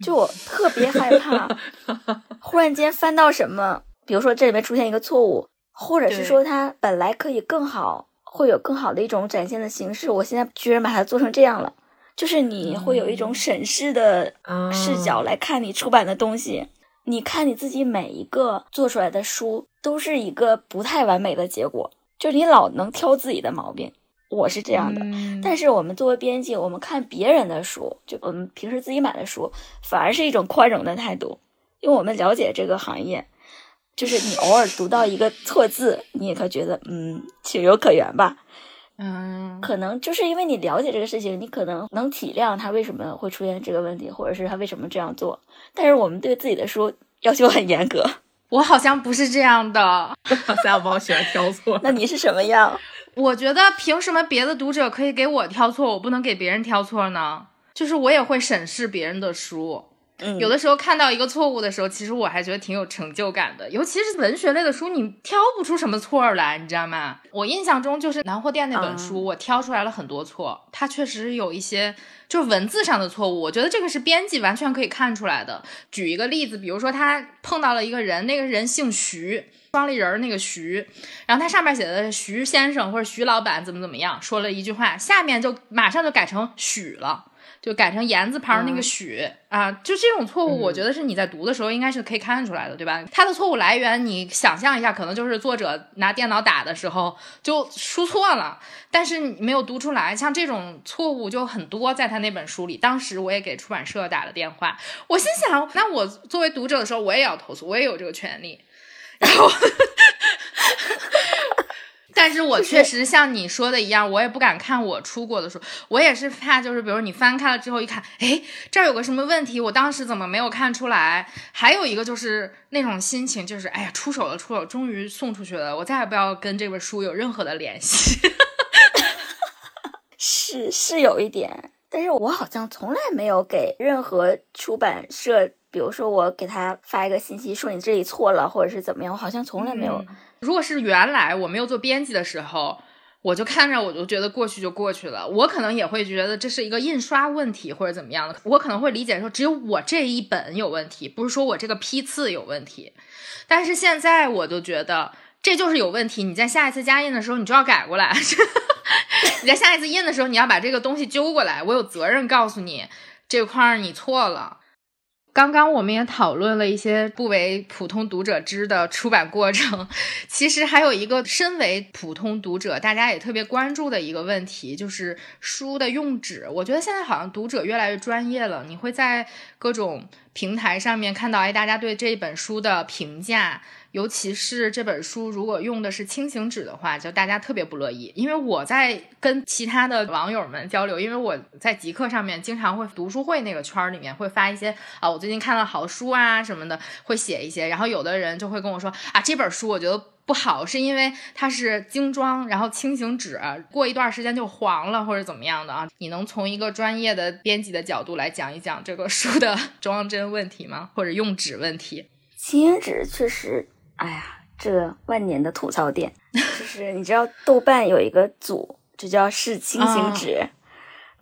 就我特别害怕，忽然间翻到什么，比如说这里面出现一个错误，或者是说它本来可以更好，会有更好的一种展现的形式，我现在居然把它做成这样了，就是你会有一种审视的视角来看你出版的东西。你看你自己每一个做出来的书都是一个不太完美的结果，就是你老能挑自己的毛病，我是这样的。但是我们作为编辑，我们看别人的书，就我们平时自己买的书，反而是一种宽容的态度，因为我们了解这个行业，就是你偶尔读到一个错字，你也可觉得嗯情有可原吧。嗯，可能就是因为你了解这个事情，你可能能体谅他为什么会出现这个问题，或者是他为什么这样做。但是我们对自己的书要求很严格，我好像不是这样的。三小猫喜欢挑错，那你是什么样？我觉得凭什么别的读者可以给我挑错，我不能给别人挑错呢？就是我也会审视别人的书。有的时候看到一个错误的时候，其实我还觉得挺有成就感的。尤其是文学类的书，你挑不出什么错来，你知道吗？我印象中就是南货店那本书，我挑出来了很多错。它确实有一些就是文字上的错误，我觉得这个是编辑完全可以看出来的。举一个例子，比如说他碰到了一个人，那个人姓徐，双立人那个徐，然后他上面写的徐先生或者徐老板怎么怎么样，说了一句话，下面就马上就改成许了。就改成言字旁那个许啊，就这种错误，我觉得是你在读的时候应该是可以看出来的，对吧？它的错误来源，你想象一下，可能就是作者拿电脑打的时候就输错了，但是你没有读出来。像这种错误就很多，在他那本书里。当时我也给出版社打了电话，我心想，那我作为读者的时候，我也要投诉，我也有这个权利。然后。但是我确实像你说的一样，我也不敢看我出过的书，我也是怕，就是比如你翻开了之后一看，哎，这儿有个什么问题，我当时怎么没有看出来？还有一个就是那种心情，就是哎呀，出手了，出手，终于送出去了，我再也不要跟这本书有任何的联系。是是有一点，但是我好像从来没有给任何出版社，比如说我给他发一个信息说你这里错了，或者是怎么样，我好像从来没有。如果是原来我没有做编辑的时候，我就看着我就觉得过去就过去了，我可能也会觉得这是一个印刷问题或者怎么样的，我可能会理解说只有我这一本有问题，不是说我这个批次有问题。但是现在我就觉得这就是有问题，你在下一次加印的时候你就要改过来，你在下一次印的时候你要把这个东西揪过来，我有责任告诉你这块你错了。刚刚我们也讨论了一些不为普通读者知的出版过程，其实还有一个身为普通读者，大家也特别关注的一个问题，就是书的用纸。我觉得现在好像读者越来越专业了，你会在各种平台上面看到，哎，大家对这一本书的评价尤其是这本书如果用的是轻型纸的话，就大家特别不乐意。因为我在跟其他的网友们交流，因为我在极客上面经常会读书会那个圈儿里面会发一些啊，我最近看了好书啊什么的，会写一些。然后有的人就会跟我说啊，这本书我觉得不好，是因为它是精装，然后轻型纸，过一段时间就黄了或者怎么样的啊？你能从一个专业的编辑的角度来讲一讲这个书的 装帧问题吗？或者用纸问题？轻型纸确实。哎呀，这万年的吐槽点就 是，你知道豆瓣有一个组，就叫“是轻型纸”，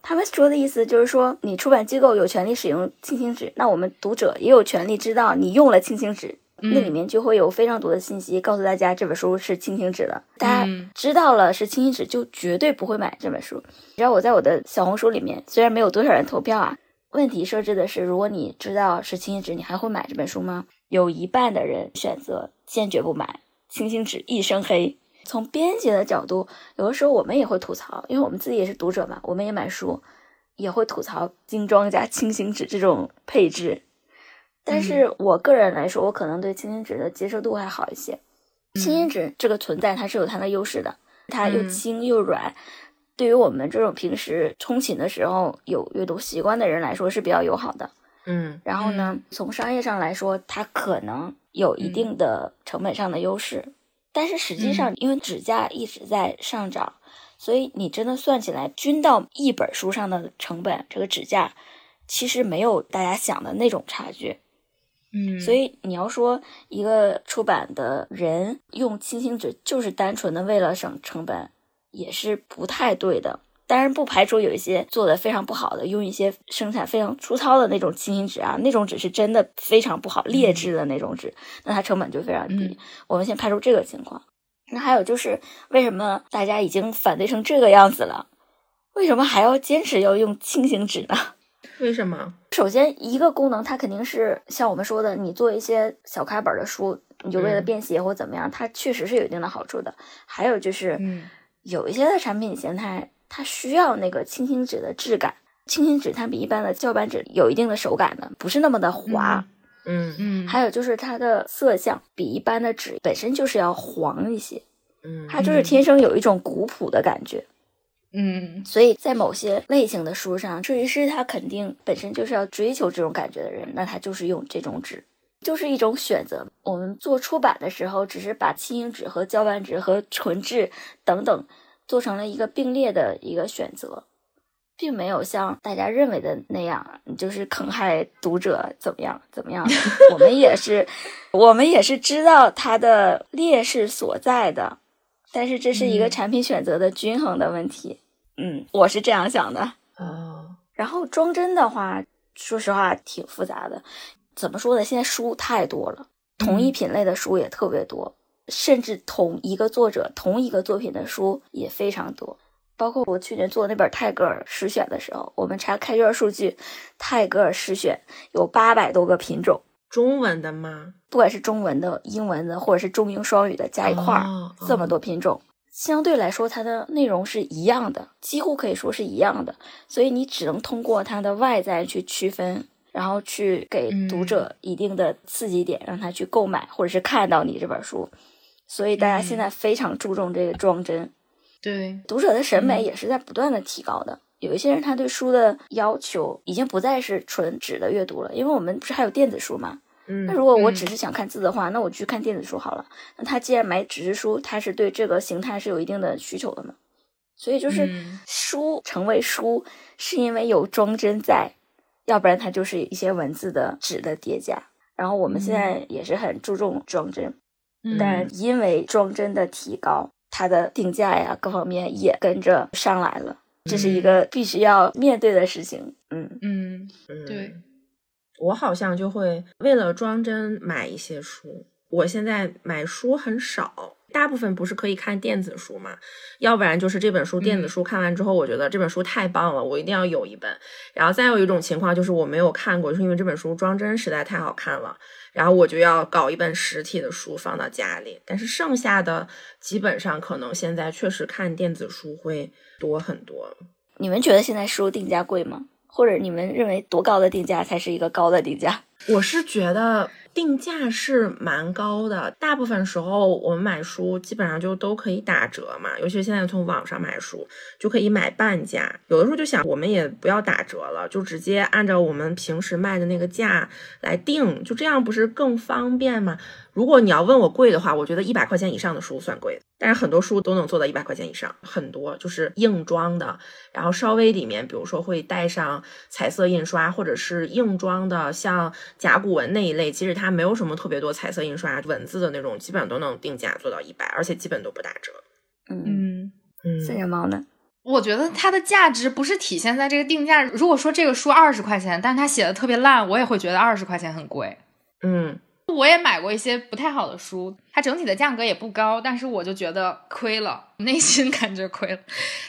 他们说的意思就是说，你出版机构有权利使用轻型纸，那我们读者也有权利知道你用了轻型纸，那里面就会有非常多的信息告诉大家这本书是轻型纸的。大家知道了是轻型纸，就绝对不会买这本书。你知道我在我的小红书里面，虽然没有多少人投票啊，问题设置的是，如果你知道是轻型纸，你还会买这本书吗？有一半的人选择坚决不买，轻型纸一身黑。从编辑的角度，有的时候我们也会吐槽，因为我们自己也是读者嘛，我们也买书，也会吐槽精装加轻型纸这种配置。但是我个人来说，我可能对轻型纸的接受度还好一些。轻型纸这个存在，它是有它的优势的，它又轻又软，对于我们这种平时通勤的时候有阅读习惯的人来说是比较友好的。嗯，然后呢？从商业上来说，它可能有一定的成本上的优势，但是实际上，因为纸价一直在上涨，所以你真的算起来，均到一本书上的成本，这个纸价其实没有大家想的那种差距。嗯，所以你要说一个出版的人用轻型纸就是单纯的为了省成本，也是不太对的。当然不排除有一些做的非常不好的，用一些生产非常粗糙的那种轻型纸啊，那种纸是真的非常不好，劣质的那种纸，那它成本就非常低。我们先排除这个情况。那还有就是，为什么大家已经反对成这个样子了，为什么还要坚持要用轻型纸呢？为什么？首先，一个功能它肯定是像我们说的，你做一些小开本的书，你就为了便携或怎么样，它确实是有一定的好处的。还有就是，有一些的产品形态。它需要那个轻型纸的质感，轻型纸它比一般的胶板纸有一定的手感的，不是那么的滑。嗯嗯。还有就是它的色相比一般的纸本身就是要黄一些。嗯。它就是天生有一种古朴的感觉。嗯。所以在某些类型的书上，设计师他肯定本身就是要追求这种感觉的人，那他就是用这种纸，就是一种选择。我们做出版的时候，只是把轻型纸和胶板纸和纯质等等。做成了一个并列的一个选择，并没有像大家认为的那样，就是坑害读者怎么样怎么样。我们也是，我们也是知道它的劣势所在的，但是这是一个产品选择的均衡的问题。嗯，我是这样想的。哦，然后装帧的话，说实话挺复杂的。怎么说呢？现在书太多了，同一品类的书也特别多。甚至同一个作者、同一个作品的书也非常多，包括我去年做那本泰戈尔诗选的时候，我们查开卷数据，泰戈尔诗选有八百多个品种，中文的吗？不管是中文的、英文的，或者是中英双语的加一块儿，这么多品种，相对来说它的内容是一样的，几乎可以说是一样的，所以你只能通过它的外在去区分。然后去给读者一定的刺激点，让他去购买或者是看到你这本书。所以大家现在非常注重这个装帧，对读者的审美也是在不断的提高的。有一些人他对书的要求已经不再是纯纸的阅读了，因为我们不是还有电子书吗？嗯，那如果我只是想看字的话，那我去看电子书好了。那他既然买纸质书，他是对这个形态是有一定的需求的嘛？所以就是书成为书，是因为有装帧在，要不然它就是一些文字的纸的叠加。然后我们现在也是很注重装帧。但因为装帧的提高，它的定价呀各方面也跟着上来了，这是一个必须要面对的事情。嗯嗯嗯，对，我好像就会为了装帧买一些书。我现在买书很少。大部分不是可以看电子书嘛？要不然就是这本书电子书看完之后，我觉得这本书太棒了，我一定要有一本。然后再有一种情况就是我没有看过，就是因为这本书装帧实在太好看了，然后我就要搞一本实体的书放到家里。但是剩下的基本上可能现在确实看电子书会多很多。你们觉得现在书定价贵吗？或者你们认为多高的定价才是一个高的定价？我是觉得。定价是蛮高的，大部分时候我们买书基本上就都可以打折嘛，尤其是现在从网上买书就可以买半价。有的时候就想，我们也不要打折了，就直接按照我们平时卖的那个价来定，就这样不是更方便吗？如果你要问我贵的话，我觉得一百块钱以上的书算贵，但是很多书都能做到一百块钱以上，很多就是硬装的，然后稍微里面，比如说会带上彩色印刷，或者是硬装的，像甲骨文那一类，其实它没有什么特别多彩色印刷文字的那种，基本上都能定价做到一百，而且基本都不打折。嗯嗯，三叶猫呢？我觉得它的价值不是体现在这个定价。如果说这个书二十块钱，但是它写的特别烂，我也会觉得二十块钱很贵。嗯。我也买过一些不太好的书，它整体的价格也不高，但是我就觉得亏了，内心感觉亏了。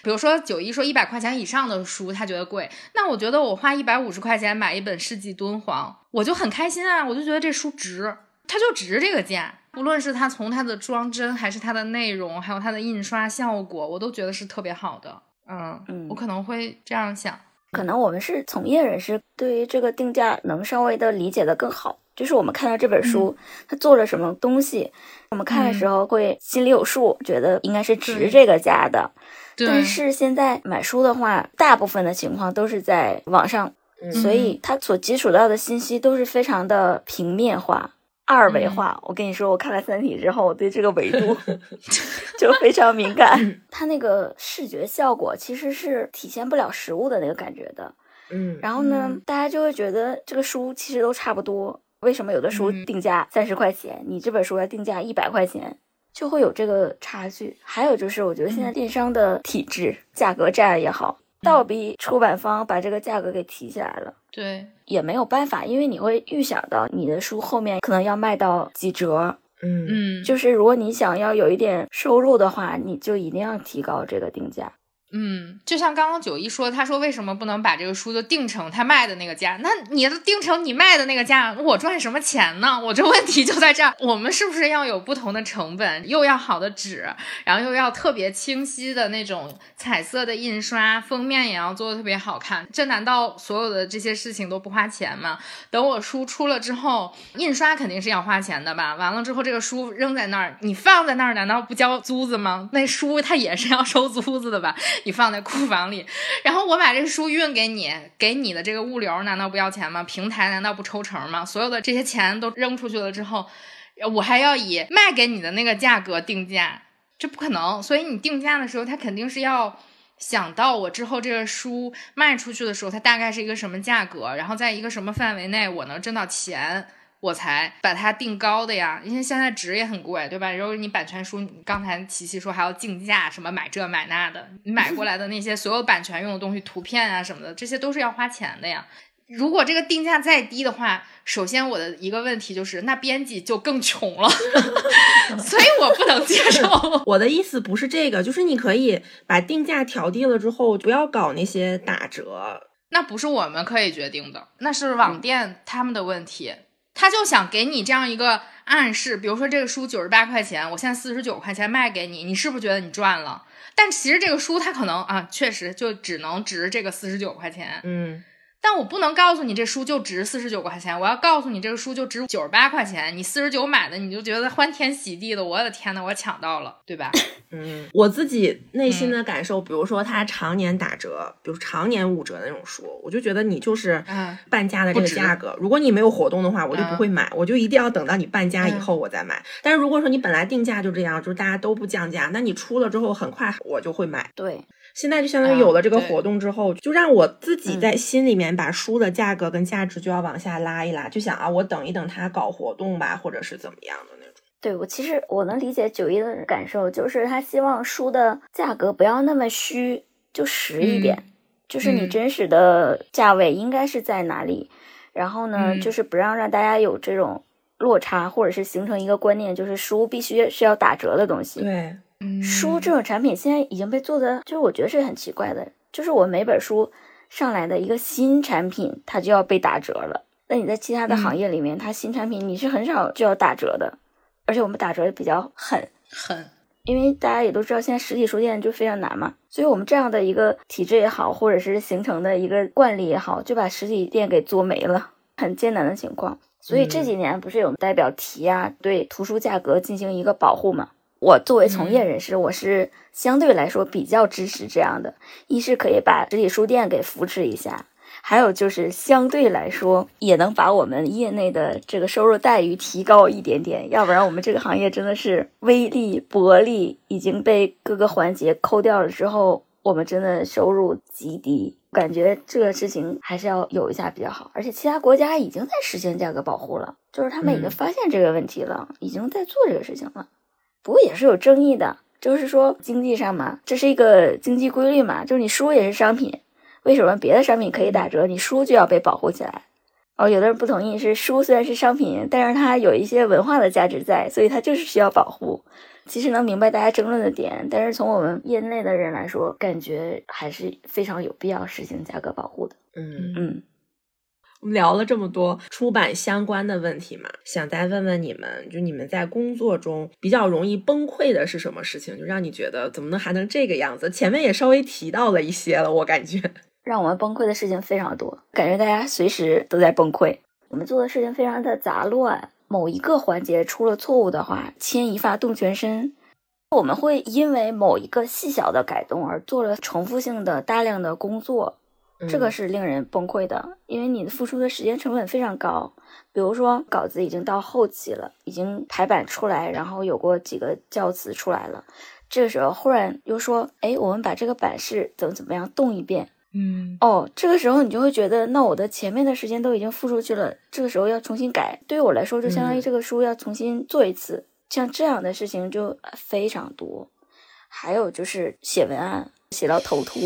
比如说九一说一百块钱以上的书他觉得贵，那我觉得我花一百五十块钱买一本《世纪敦煌》，我就很开心啊，我就觉得这书值，它就值这个价。无论是它从它的装帧，还是它的内容，还有它的印刷效果，我都觉得是特别好的。嗯嗯，我可能会这样想，可能我们是从业人士，对于这个定价能稍微的理解的更好。就是我们看到这本书，它做了什么东西，我们看的时候会心里有数，觉得应该是值这个价的。但是现在买书的话，大部分的情况都是在网上，所以它所接触到的信息都是非常的平面化、二维化。我跟你说，我看了《三体》之后，我对这个维度 就非常敏感。它那个视觉效果其实是体现不了实物的那个感觉的。嗯，然后呢，大家就会觉得这个书其实都差不多。为什么有的书定价三十块钱，你这本书要定价一百块钱，就会有这个差距？还有就是，我觉得现在电商的体制，价格战也好，倒逼出版方把这个价格给提起来了。对，也没有办法，因为你会预想到你的书后面可能要卖到几折。嗯嗯，就是如果你想要有一点收入的话，你就一定要提高这个定价。嗯，就像刚刚九一说，他说为什么不能把这个书就定成他卖的那个价？那你定成你卖的那个价，我赚什么钱呢？我这问题就在这儿，我们是不是要有不同的成本，又要好的纸，然后又要特别清晰的那种彩色的印刷，封面也要做的特别好看？这难道所有的这些事情都不花钱吗？等我书出了之后，印刷肯定是要花钱的吧？完了之后，这个书扔在那儿，你放在那儿，难道不交租子吗？那书它也是要收租子的吧？你放在库房里，然后我把这个书运给你，给你的这个物流难道不要钱吗？平台难道不抽成吗？所有的这些钱都扔出去了之后，我还要以卖给你的那个价格定价，这不可能。所以你定价的时候，他肯定是要想到我之后这个书卖出去的时候，它大概是一个什么价格，然后在一个什么范围内我能挣到钱。我才把它定高的呀，因为现在纸也很贵，对吧？如果你版权书，刚才琪琪说还要竞价，什么买这买那的，你买过来的那些所有版权用的东西，图片啊什么的，这些都是要花钱的呀。如果这个定价再低的话，首先我的一个问题就是，那编辑就更穷了，所以我不能接受。我的意思不是这个，就是你可以把定价调低了之后，不要搞那些打折，那不是我们可以决定的，那是网店他们的问题。他就想给你这样一个暗示，比如说这个书九十八块钱，我现在四十九块钱卖给你，你是不是觉得你赚了？但其实这个书它可能啊，确实就只能值这个四十九块钱。嗯。但我不能告诉你这书就值四十九块钱，我要告诉你这个书就值九十八块钱。你四十九买的，你就觉得欢天喜地的，我的天呐，我抢到了，对吧？嗯，我自己内心的感受，比如说它常年打折，比如常年五折的那种书，我就觉得你就是半价的这个价格。如果你没有活动的话，我就不会买，我就一定要等到你半价以后我再买。但是如果说你本来定价就这样，就是大家都不降价，那你出了之后很快我就会买。对。现在就相当于有了这个活动之后，就让我自己在心里面把书的价格跟价值就要往下拉一拉，就想啊，我等一等他搞活动吧，或者是怎么样的那种。对我其实我能理解九一的感受，就是他希望书的价格不要那么虚，就实一点，就是你真实的价位应该是在哪里，然后呢，就是不让让大家有这种落差，或者是形成一个观念，就是书必须是要打折的东西。对。书这种产品现在已经被做的，就是我觉得是很奇怪的，就是我每本书上来的一个新产品，它就要被打折了。那你在其他的行业里面，它新产品你是很少就要打折的，而且我们打折比较狠狠，因为大家也都知道现在实体书店就非常难嘛，所以我们这样的一个体制也好，或者是形成的一个惯例也好，就把实体店给做没了。很艰难的情况。所以这几年不是有代表提啊，对图书价格进行一个保护嘛？我作为从业人士，我是相对来说比较支持这样的，一是可以把实体书店给扶持一下。还有就是相对来说，也能把我们业内的这个收入待遇提高一点点，要不然我们这个行业真的是微利薄利已经被各个环节抠掉了之后，我们真的收入极低，感觉这个事情还是要有一下比较好。而且其他国家已经在实现价格保护了，就是他们已经发现这个问题了，已经在做这个事情了。不过也是有争议的，就是说经济上嘛，这是一个经济规律嘛，就是你书也是商品。为什么别的商品可以打折，你书就要被保护起来？哦，有的人不同意，是书虽然是商品，但是它有一些文化的价值在，所以它就是需要保护。其实能明白大家争论的点，但是从我们业内的人来说，感觉还是非常有必要实行价格保护的。嗯嗯。我们聊了这么多出版相关的问题嘛，想再问问你们，就你们在工作中比较容易崩溃的是什么事情？就让你觉得怎么能还能这个样子？前面也稍微提到了一些了，我感觉 让我们崩溃的事情非常多，感觉大家随时都在崩溃。我们做的事情非常的杂乱，某一个环节出了错误的话，牵一发动全身。我们会因为某一个细小的改动而做了重复性的大量的工作。这个是令人崩溃的，因为你的付出的时间成本非常高。比如说，稿子已经到后期了，已经排版出来，然后有过几个教词出来了。这个时候忽然又说：“哎，我们把这个版式怎么怎么样动一遍。”嗯，哦，这个时候你就会觉得，那我的前面的时间都已经付出去了，这个时候要重新改，对于我来说就相当于这个书要重新做一次。像这样的事情就非常多。还有就是写文案写到头秃。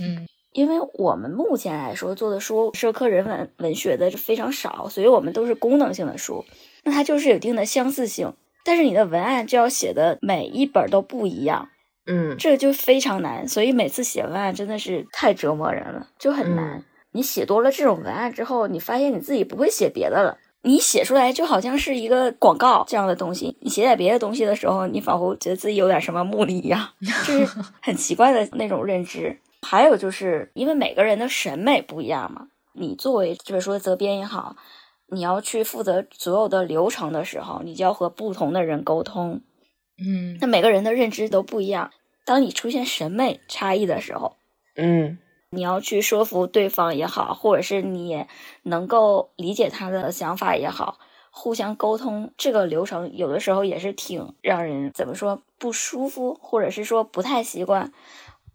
嗯。因为我们目前来说做的书社科人文文学的就非常少，所以我们都是功能性的书，那它就是有一定的相似性。但是你的文案就要写的每一本都不一样，嗯，这就非常难。所以每次写文案真的是太折磨人了，就很难。你写多了这种文案之后，你发现你自己不会写别的了，你写出来就好像是一个广告这样的东西。你写点别的东西的时候，你仿佛觉得自己有点什么目的一样，就是 很奇怪的那种认知。还有就是因为每个人的审美不一样嘛，你作为就是说责编也好，你要去负责所有的流程的时候，你就要和不同的人沟通，嗯，那每个人的认知都不一样。当你出现审美差异的时候，嗯，你要去说服对方也好，或者是你能够理解他的想法也好，互相沟通这个流程，有的时候也是挺让人怎么说不舒服，或者是说不太习惯。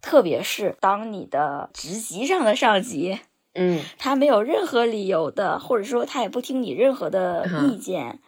特别是当你的职级上的上级，嗯，他没有任何理由的，或者说他也不听你任何的意见，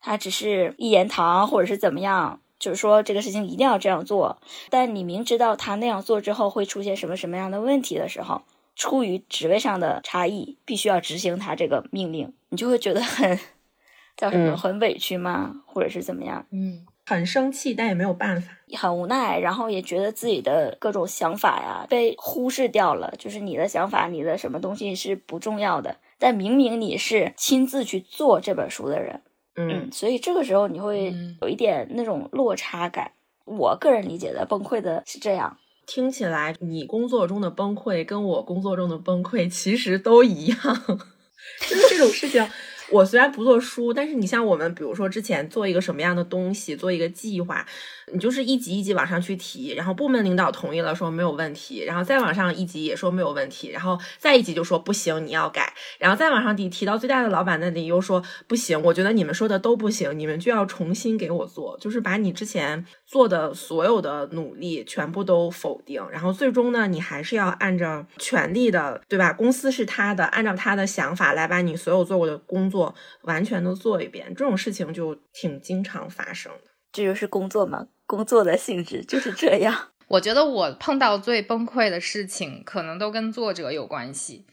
他只是一言堂，或者是怎么样，就是说这个事情一定要这样做。但你明知道他那样做之后会出现什么什么样的问题的时候，出于职位上的差异，必须要执行他这个命令，你就会觉得很 叫什么很委屈吗？或者是怎么样？嗯。很生气，但也没有办法，很无奈，然后也觉得自己的各种想法呀被忽视掉了。就是你的想法，你的什么东西是不重要的，但明明你是亲自去做这本书的人，嗯，所以这个时候你会有一点那种落差感。我个人理解的崩溃的是这样，听起来你工作中的崩溃跟我工作中的崩溃其实都一样，就是这种事情。我虽然不做书，但是你像我们，比如说之前做一个什么样的东西，做一个计划，你就是一级一级往上去提，然后部门领导同意了说没有问题，然后再往上一级也说没有问题，然后再一级就说不行，你要改，然后再往上提提到最大的老板那里又说不行，我觉得你们说的都不行，你们就要重新给我做，就是把你之前做的所有的努力全部都否定，然后最终呢，你还是要按照权力的，对吧？公司是他的，按照他的想法来把你所有做过的工作。完全都做一遍，这种事情就挺经常发生的。这就是工作嘛，工作的性质就是这样。我觉得我碰到最崩溃的事情，可能都跟作者有关系。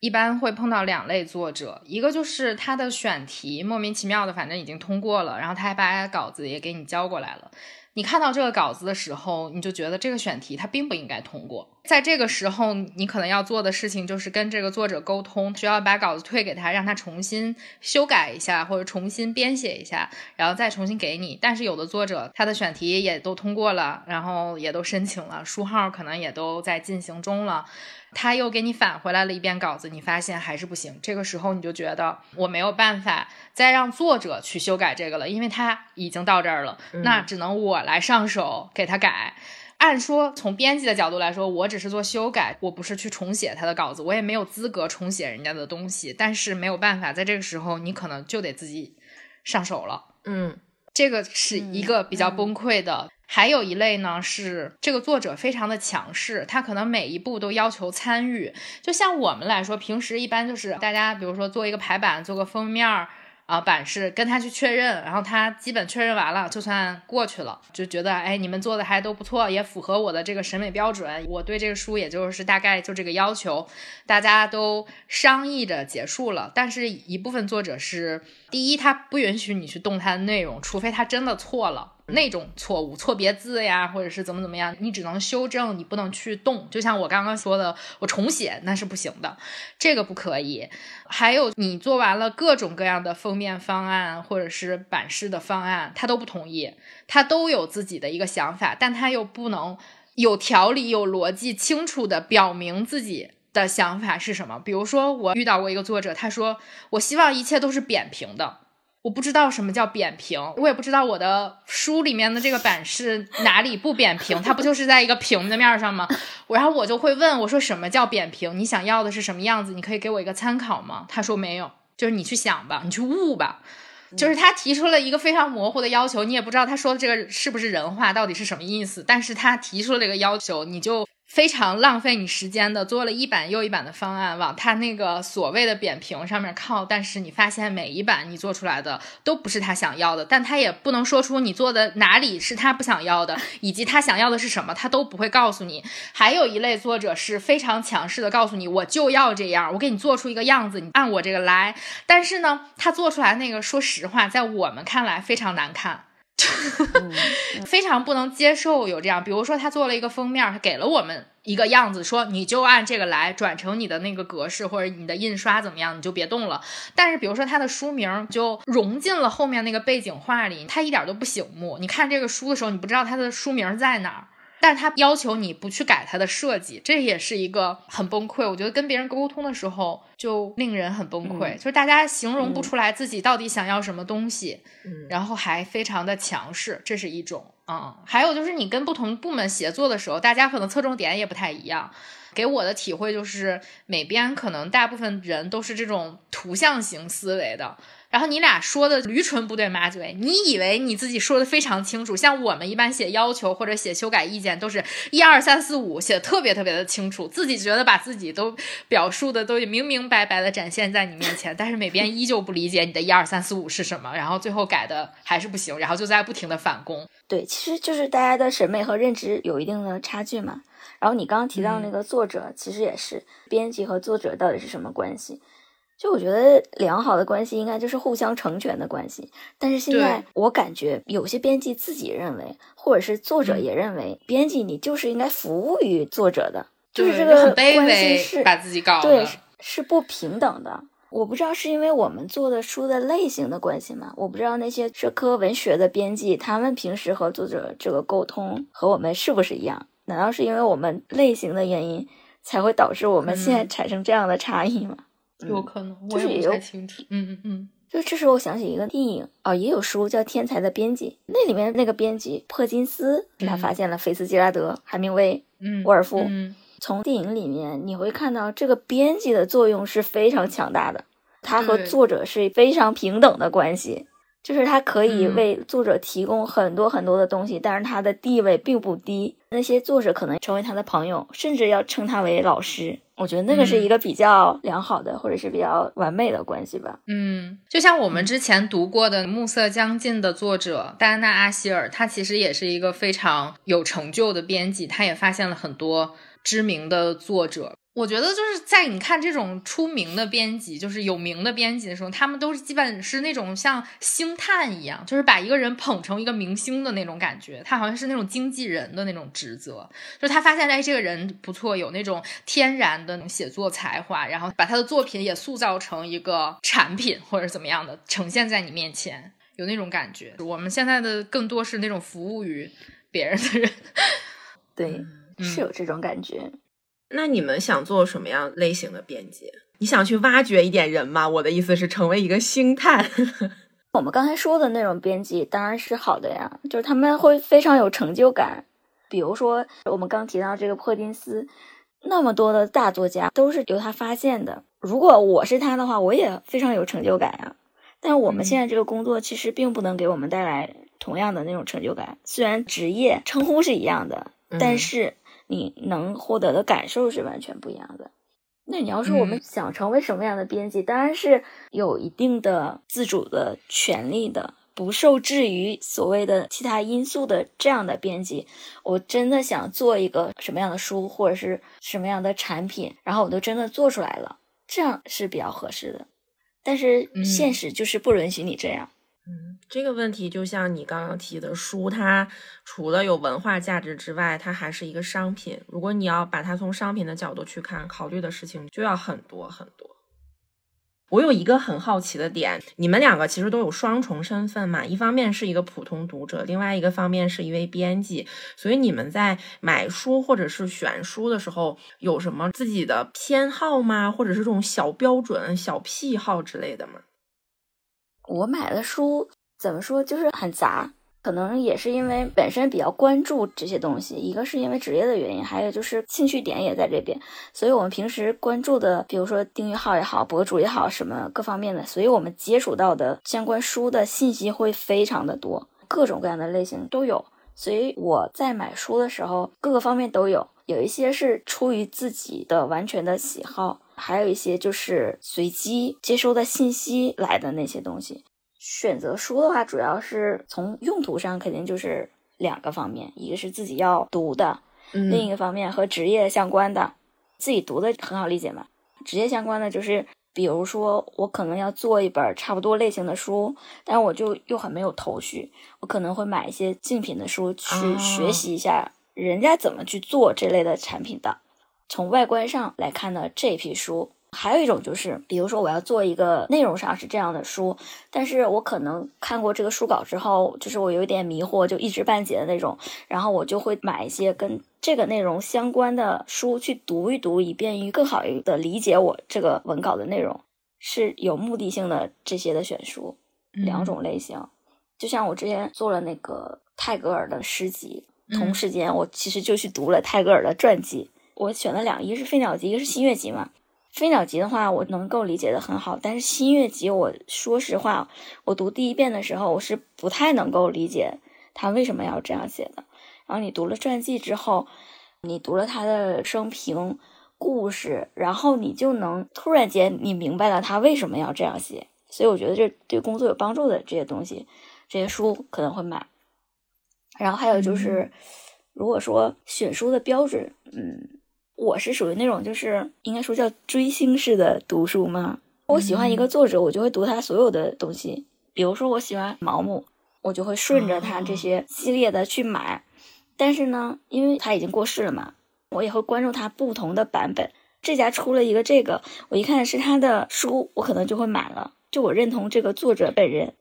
一般会碰到两类作者，一个就是他的选题莫名其妙的，反正已经通过了，然后他还把稿子也给你交过来了。你看到这个稿子的时候，你就觉得这个选题它并不应该通过。在这个时候，你可能要做的事情就是跟这个作者沟通，需要把稿子退给他，让他重新修改一下，或者重新编写一下，然后再重新给你。但是有的作者他的选题也都通过了，然后也都申请了，书号可能也都在进行中了，他又给你返回来了一遍稿子，你发现还是不行。这个时候你就觉得我没有办法再让作者去修改这个了，因为他已经到这儿了，那只能我来上手给他改。按说，从编辑的角度来说，我只是做修改，我不是去重写他的稿子，我也没有资格重写人家的东西。但是没有办法，在这个时候，你可能就得自己上手了。嗯，这个是一个比较崩溃的。还有一类呢，是这个作者非常的强势，他可能每一步都要求参与。就像我们来说，平时一般就是大家，比如说做一个排版，做个封面儿。啊，版式跟他去确认，然后他基本确认完了，就算过去了，就觉得哎，你们做的还都不错，也符合我的这个审美标准。我对这个书也就是大概就这个要求，大家都商议着结束了。但是一部分作者是，第一，他不允许你去动他的内容，除非他真的错了。那种错误，错别字呀，或者是怎么怎么样，你只能修正，你不能去动。就像我刚刚说的，我重写那是不行的，这个不可以。还有，你做完了各种各样的封面方案或者是版式的方案，他都不同意，他都有自己的一个想法，但他又不能有条理、有逻辑、清楚的表明自己的想法是什么。比如说，我遇到过一个作者，他说：“我希望一切都是扁平的。”我不知道什么叫扁平，我也不知道我的书里面的这个版式哪里不扁平，它不就是在一个平的面上吗？然后我就会问我说什么叫扁平？你想要的是什么样子？你可以给我一个参考吗？他说没有，就是你去想吧，你去悟吧，就是他提出了一个非常模糊的要求，你也不知道他说的这个是不是人话，到底是什么意思？但是他提出了这个要求，你就。非常浪费你时间的，做了一版又一版的方案，往他那个所谓的扁平上面靠。但是你发现每一版你做出来的都不是他想要的，但他也不能说出你做的哪里是他不想要的，以及他想要的是什么，他都不会告诉你。还有一类作者是非常强势的，告诉你我就要这样，我给你做出一个样子，你按我这个来。但是呢，他做出来那个，说实话，在我们看来非常难看。非常不能接受有这样，比如说他做了一个封面，他给了我们一个样子，说你就按这个来转成你的那个格式或者你的印刷怎么样，你就别动了。但是比如说他的书名就融进了后面那个背景画里，他一点都不醒目。你看这个书的时候，你不知道他的书名在哪儿。但是他要求你不去改他的设计，这也是一个很崩溃。我觉得跟别人沟通的时候就令人很崩溃，就是大家形容不出来自己到底想要什么东西，然后还非常的强势，这是一种啊。还有就是你跟不同部门协作的时候，大家可能侧重点也不太一样。给我的体会就是，美编可能大部分人都是这种图像型思维的。然后你俩说的驴唇不对马嘴，你以为你自己说的非常清楚，像我们一般写要求或者写修改意见，都是一二三四五写的特别特别的清楚，自己觉得把自己都表述的都明明白白的展现在你面前，但是美编依旧不理解你的一二三四五是什么，然后最后改的还是不行，然后就在不停的返工。对，其实就是大家的审美和认知有一定的差距嘛。然后你刚刚提到那个作者，其实也是编辑和作者到底是什么关系？就我觉得良好的关系应该就是互相成全的关系，但是现在我感觉有些编辑自己认为，或者是作者也认为，编辑你就是应该服务于作者的，就是这个关系是把自己搞对是不平等的。我不知道是因为我们做的书的类型的关系吗？我不知道那些社科文学的编辑，他们平时和作者这个沟通和我们是不是一样？难道是因为我们类型的原因才会导致我们现在产生这样的差异吗？有可能，我也不太清楚。嗯嗯嗯，就这时候我想起一个电影啊，也有书叫《天才的编辑》，那里面那个编辑珀金斯，他发现了菲茨杰拉德、海明威、嗯，沃尔夫。嗯从电影里面你会看到，这个编辑的作用是非常强大的，他和作者是非常平等的关系，就是他可以为作者提供很多很多的东西，但是他的地位并不低。那些作者可能成为他的朋友，甚至要称他为老师。我觉得那个是一个比较良好的，或者是比较完美的关系吧。嗯，就像我们之前读过的《暮色将近》的作者戴安娜·阿希尔，她其实也是一个非常有成就的编辑，她也发现了很多知名的作者。我觉得就是在你看这种出名的编辑，就是有名的编辑的时候，他们都是基本是那种像星探一样，就是把一个人捧成一个明星的那种感觉。他好像是那种经纪人的那种职责，就是他发现哎这个人不错，有那种天然的写作才华，然后把他的作品也塑造成一个产品或者怎么样的呈现在你面前，有那种感觉。我们现在的更多是那种服务于别人的人，对，是有这种感觉。那你们想做什么样类型的编辑？你想去挖掘一点人吗？我的意思是成为一个星探。我们刚才说的那种编辑当然是好的呀，就是他们会非常有成就感。比如说我们刚提到这个珀金斯，那么多的大作家都是由他发现的。如果我是他的话，我也非常有成就感呀。但我们现在这个工作其实并不能给我们带来同样的那种成就感。虽然职业称呼是一样的，但是。你能获得的感受是完全不一样的。那你要说我们想成为什么样的编辑，当然是有一定的自主的权利的，不受制于所谓的其他因素的这样的编辑。我真的想做一个什么样的书，或者是什么样的产品，然后我都真的做出来了，这样是比较合适的。但是现实就是不允许你这样。嗯，这个问题就像你刚刚提的书，它除了有文化价值之外，它还是一个商品。如果你要把它从商品的角度去看，考虑的事情就要很多很多。我有一个很好奇的点，你们两个其实都有双重身份嘛？一方面是一个普通读者，另外一个方面是一位编辑。所以你们在买书或者是选书的时候，有什么自己的偏好吗？或者是这种小标准、小癖好之类的吗？我买的书怎么说，就是很杂，可能也是因为本身比较关注这些东西，一个是因为职业的原因，还有就是兴趣点也在这边，所以我们平时关注的，比如说订阅号也好，博主也好，什么各方面的，所以我们接触到的相关书的信息会非常的多，各种各样的类型都有，所以我在买书的时候，各个方面都有，有一些是出于自己的完全的喜好。还有一些就是随机接收的信息来的那些东西。选择书的话，主要是从用途上肯定就是两个方面，一个是自己要读的，另一个方面和职业相关的。自己读的很好理解嘛，职业相关的就是，比如说我可能要做一本差不多类型的书，但我就又很没有头绪，我可能会买一些竞品的书去学习一下人家怎么去做这类的产品的。从外观上来看呢，这批书还有一种就是，比如说我要做一个内容上是这样的书，但是我可能看过这个书稿之后，就是我有一点迷惑，就一知半解的那种，然后我就会买一些跟这个内容相关的书去读一读，以便于更好的理解我这个文稿的内容，是有目的性的这些的选书，两种类型。就像我之前做了那个泰戈尔的诗集，同时间我其实就去读了泰戈尔的传记。我选了两，一个是《飞鸟集》，一个是《新月集》嘛。《飞鸟集》的话，我能够理解的很好，但是《新月集》，我说实话，我读第一遍的时候，我是不太能够理解他为什么要这样写的。然后你读了传记之后，你读了他的生平故事，然后你就能突然间你明白了他为什么要这样写。所以我觉得这对工作有帮助的这些东西，这些书可能会买。然后还有就是，如果说选书的标准，嗯。我是属于那种，就是应该说叫追星式的读书嘛。我喜欢一个作者，我就会读他所有的东西。比如说，我喜欢毛姆，我就会顺着他这些系列的去买。但是呢，因为他已经过世了嘛，我也会关注他不同的版本。这家出了一个这个，我一看是他的书，我可能就会买了。就我认同这个作者本人。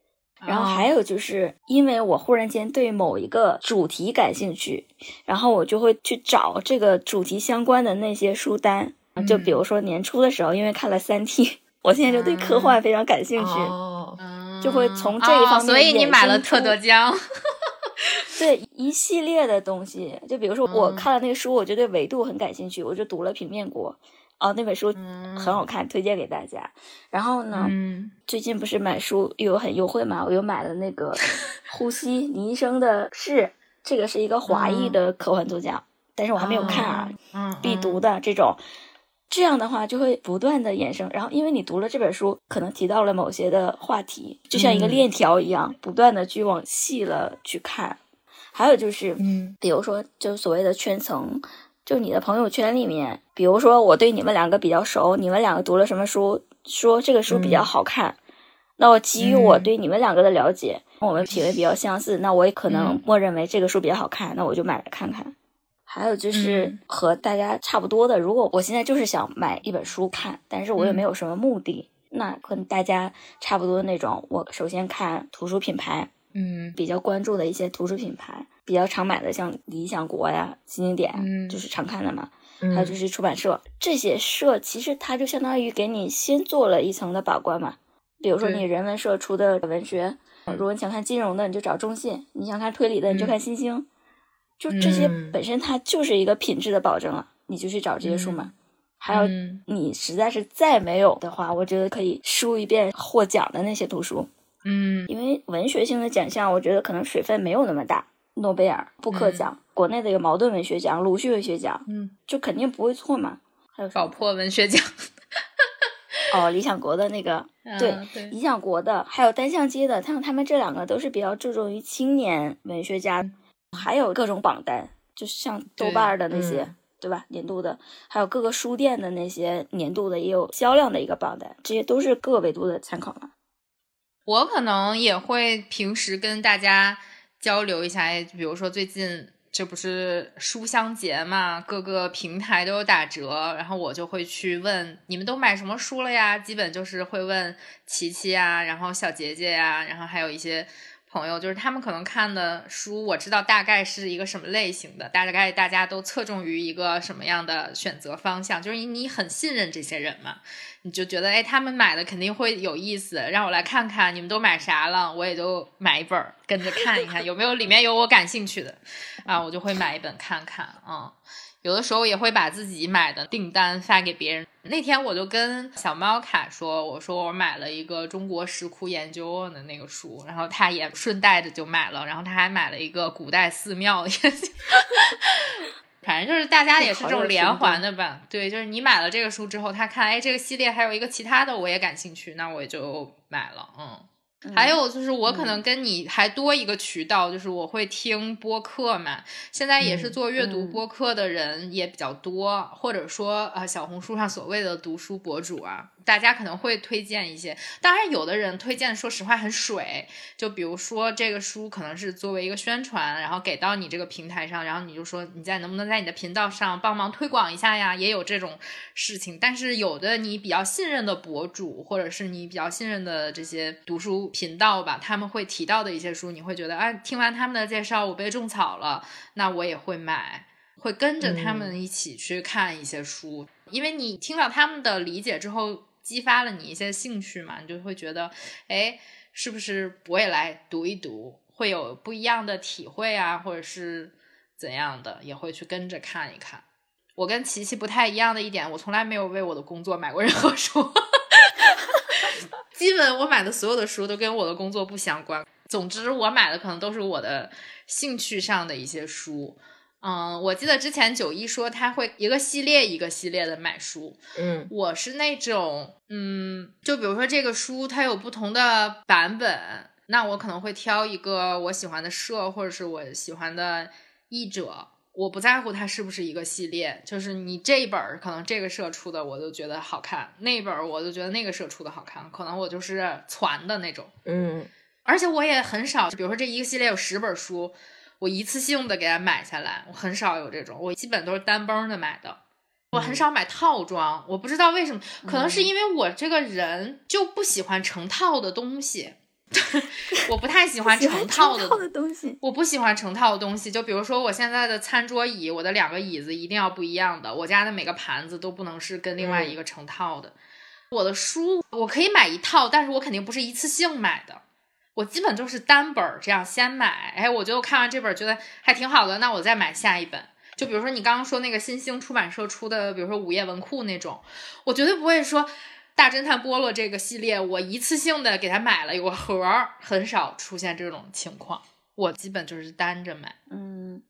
然后还有就是，因为我忽然间对某一个主题感兴趣，然后我就会去找这个主题相关的那些书单。就比如说年初的时候，因为看了《三体》，我现在就对科幻非常感兴趣，就会从这一方面。所以你买了特德·江，对一系列的东西。就比如说我看了那个书，我就对维度很感兴趣，我就读了《平面国》。哦，那本书很好看，推荐给大家。然后呢，最近不是买书又有很优惠嘛？我又买了那个 《呼吸》，倪医生的是这个是一个华裔的科幻作家，但是我还没有看啊，必读的这种。这样的话就会不断的衍生，然后因为你读了这本书，可能提到了某些的话题，就像一个链条一样，不断的去往细了去看。还有就是，嗯，比如说就所谓的圈层。就你的朋友圈里面，比如说我对你们两个比较熟，你们两个读了什么书，说这个书比较好看，那我基于我对你们两个的了解，我们品味比较相似，那我也可能默认为这个书比较好看，那我就买来看看。还有就是和大家差不多的，如果我现在就是想买一本书看，但是我也没有什么目的，那跟大家差不多的那种，我首先看图书品牌，嗯，比较关注的一些图书品牌，比较常买的像理想国呀、新经典，嗯，就是常看的嘛。还有就是出版社，这些社其实它就相当于给你先做了一层的把关嘛。比如说你人文社出的文学，如果你想看金融的，你就找中信；你想看推理的，你就看新星。就这些本身它就是一个品质的保证了，你就去找这些书嘛。还有你实在是再没有的话，我觉得可以输一遍获奖的那些图书。嗯，因为文学性的奖项，我觉得可能水分没有那么大。诺贝尔、布克奖，国内的有茅盾文学奖、鲁迅文学奖，嗯，就肯定不会错嘛。还有宝珀文学奖。哦，理想国的那个，对，理想国的，还有单向街的，像他们这两个都是比较注重于青年文学家。还有各种榜单，就是像豆瓣的那些，对吧？年度的，还有各个书店的那些年度的，也有销量的一个榜单，这些都是各个维度的参考嘛。我可能也会平时跟大家交流一下，比如说最近这不是书香节嘛，各个平台都有打折，然后我就会去问你们都买什么书了呀？基本就是会问琪琪啊，然后小杰杰呀，然后还有一些。朋友就是他们可能看的书，我知道大概是一个什么类型的，大概大家都侧重于一个什么样的选择方向，就是你很信任这些人嘛，你就觉得哎，他们买的肯定会有意思，让我来看看你们都买啥了，我也就买一本跟着看一看有没有里面有我感兴趣的啊，我就会买一本看看啊。有的时候也会把自己买的订单发给别人。那天我就跟小猫卡说：“我说我买了一个中国石窟研究的那个书，然后他也顺带着就买了，然后他还买了一个古代寺庙研究。反正就是大家也是这种连环的吧？对，就是你买了这个书之后，他看哎这个系列还有一个其他的我也感兴趣，那我也就买了。嗯。还有就是，我可能跟你还多一个渠道，就是我会听播客嘛。现在也是做阅读播客的人也比较多，或者说啊，小红书上所谓的读书博主啊。大家可能会推荐一些，当然有的人推荐，说实话很水。就比如说这个书可能是作为一个宣传，然后给到你这个平台上，然后你就说你在能不能在你的频道上帮忙推广一下呀？也有这种事情。但是有的你比较信任的博主，或者是你比较信任的这些读书频道吧，他们会提到的一些书，你会觉得啊，听完他们的介绍，我被种草了，那我也会买，会跟着他们一起去看一些书，因为你听到他们的理解之后。激发了你一些兴趣嘛，你就会觉得，哎，是不是我也来读一读，会有不一样的体会啊，或者是怎样的，也会去跟着看一看。我跟琪琪不太一样的一点，我从来没有为我的工作买过任何书，基本我买的所有的书都跟我的工作不相关。总之，我买的可能都是我的兴趣上的一些书。嗯，我记得之前九一说他会一个系列一个系列的买书，嗯，我是那种，嗯，就比如说这个书它有不同的版本，那我可能会挑一个我喜欢的社或者是我喜欢的译者，我不在乎它是不是一个系列，就是你这一本可能这个社出的我就觉得好看，那一本我就觉得那个社出的好看，可能我就是攒的那种，嗯，而且我也很少，比如说这一个系列有十本书。我一次性的给它买下来，我很少有这种，我基本都是单崩的买的，我很少买套装，我不知道为什么，可能是因为我这个人就不喜欢成套的东西，我不太喜欢成套的东西，我不喜欢成套的东西，就比如说我现在的餐桌椅，我的两个椅子一定要不一样的，我家的每个盘子都不能是跟另外一个成套的，我的书我可以买一套，但是我肯定不是一次性买的。我基本就是单本儿这样先买，哎，我就看完这本觉得还挺好的，那我再买下一本。就比如说你刚刚说那个新兴出版社出的，比如说午夜文库那种，我绝对不会说大侦探波洛这个系列，我一次性的给他买了有个盒儿，很少出现这种情况。我基本就是单着买。嗯，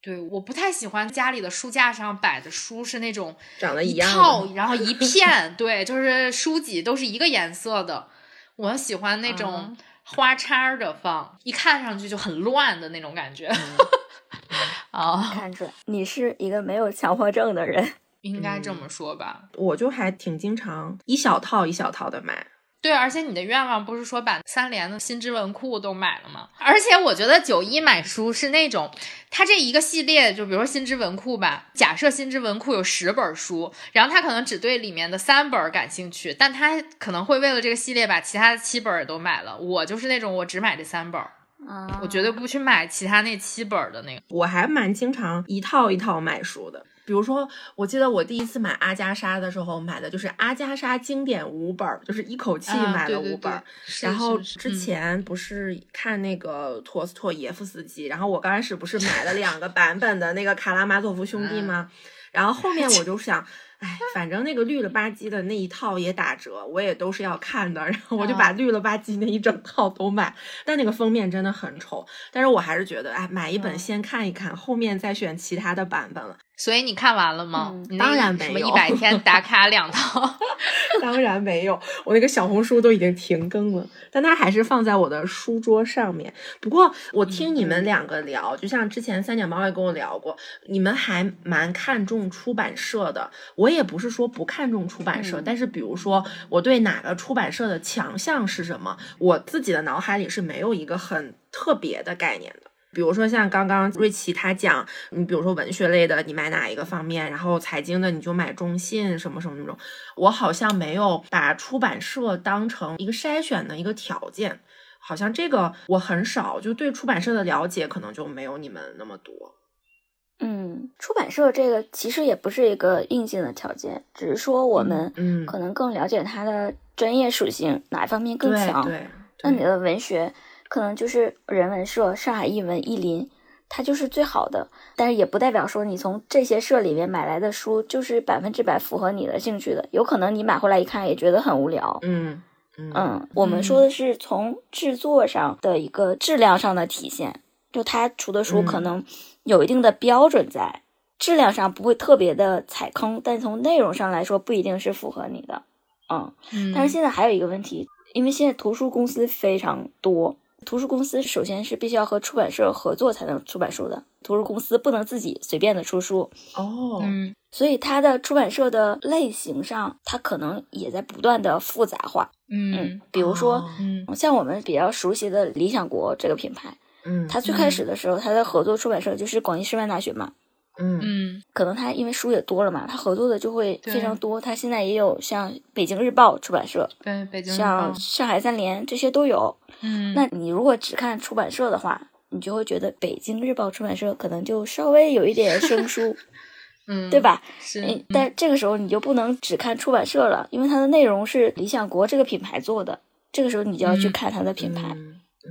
对，我不太喜欢家里的书架上摆的书是那种长得一套，然后一片，对，就是书籍都是一个颜色的。我喜欢那种。花叉着放，一看上去就很乱的那种感觉。哦，看出来你是一个没有强迫症的人，应该这么说吧？我就还挺经常一小套一小套的买。对，而且你的愿望不是说把三联的新知文库都买了吗？而且我觉得九一买书是那种，它这一个系列，就比如说新知文库吧，假设新知文库有十本书，然后他可能只对里面的三本感兴趣，但他可能会为了这个系列把其他的七本都买了。我就是那种我只买这三本，啊，我绝对不去买其他那七本的那个。我还蛮经常一套一套买书的。比如说，我记得我第一次买阿加莎的时候，买的就是阿加莎经典五本，就是一口气买了五本。然后之前不是看那个托斯托耶夫斯基，然后我刚开始不是买了两个版本的那个卡拉马佐夫兄弟吗？然后后面我就想。哎，反正那个绿了吧唧的那一套也打折，我也都是要看的，然后我就把绿了吧唧那一整套都买。但那个封面真的很丑，但是我还是觉得，哎，买一本先看一看，后面再选其他的版本了。所以你看完了吗？当然没有，一百天 打卡两套，当然没有。我那个小红书都已经停更了，但它还是放在我的书桌上面。不过我听你们两个聊，就像之前三脚猫也跟我聊过，你们还蛮看重出版社的。我也不是说不看重出版社，但是比如说我对哪个出版社的强项是什么，我自己的脑海里是没有一个很特别的概念的。比如说像刚刚瑞奇他讲，你比如说文学类的，你买哪一个方面，然后财经的你就买中信什么什么那种。我好像没有把出版社当成一个筛选的一个条件，好像这个我很少，就对出版社的了解可能就没有你们那么多。嗯，出版社这个其实也不是一个硬性的条件，只是说我们可能更了解它的专业属性哪一方面更强。对，那你的文学。可能就是人文社、上海译文、译林，它就是最好的，但是也不代表说你从这些社里面买来的书就是百分之百符合你的兴趣的。有可能你买回来一看也觉得很无聊。嗯嗯，我们说的是从制作上的一个质量上的体现，就他出的书可能有一定的标准在，质量上不会特别的踩坑，但从内容上来说不一定是符合你的。嗯，但是现在还有一个问题，因为现在图书公司非常多。图书公司首先是必须要和出版社合作才能出版书的，图书公司不能自己随便的出书哦。嗯，所以它的出版社的类型上，它可能也在不断的复杂化。嗯，比如说，嗯，像我们比较熟悉的理想国这个品牌，嗯，它最开始的时候，它的合作出版社就是广西师范大学嘛。嗯嗯，可能他因为书也多了嘛，他合作的就会非常多。他现在也有像北京日报出版社，对，北京像上海三联这些都有。嗯，那你如果只看出版社的话，你就会觉得北京日报出版社可能就稍微有一点生疏，嗯，对吧？是。但这个时候你就不能只看出版社了，因为它的内容是理想国这个品牌做的，这个时候你就要去看它的品牌。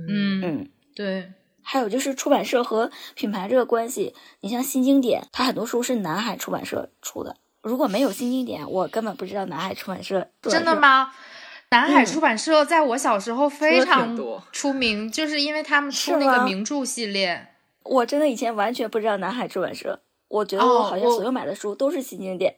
嗯嗯，对。还有就是出版社和品牌这个关系，你像新经典，它很多书是南海出版社出的。如果没有新经典，我根本不知道南海出版社。真的吗？南海出版社在我小时候非常出名，就是因为他们出那个名著系列。我真的以前完全不知道南海出版社，我觉得我好像所有买的书都是新经典。哦，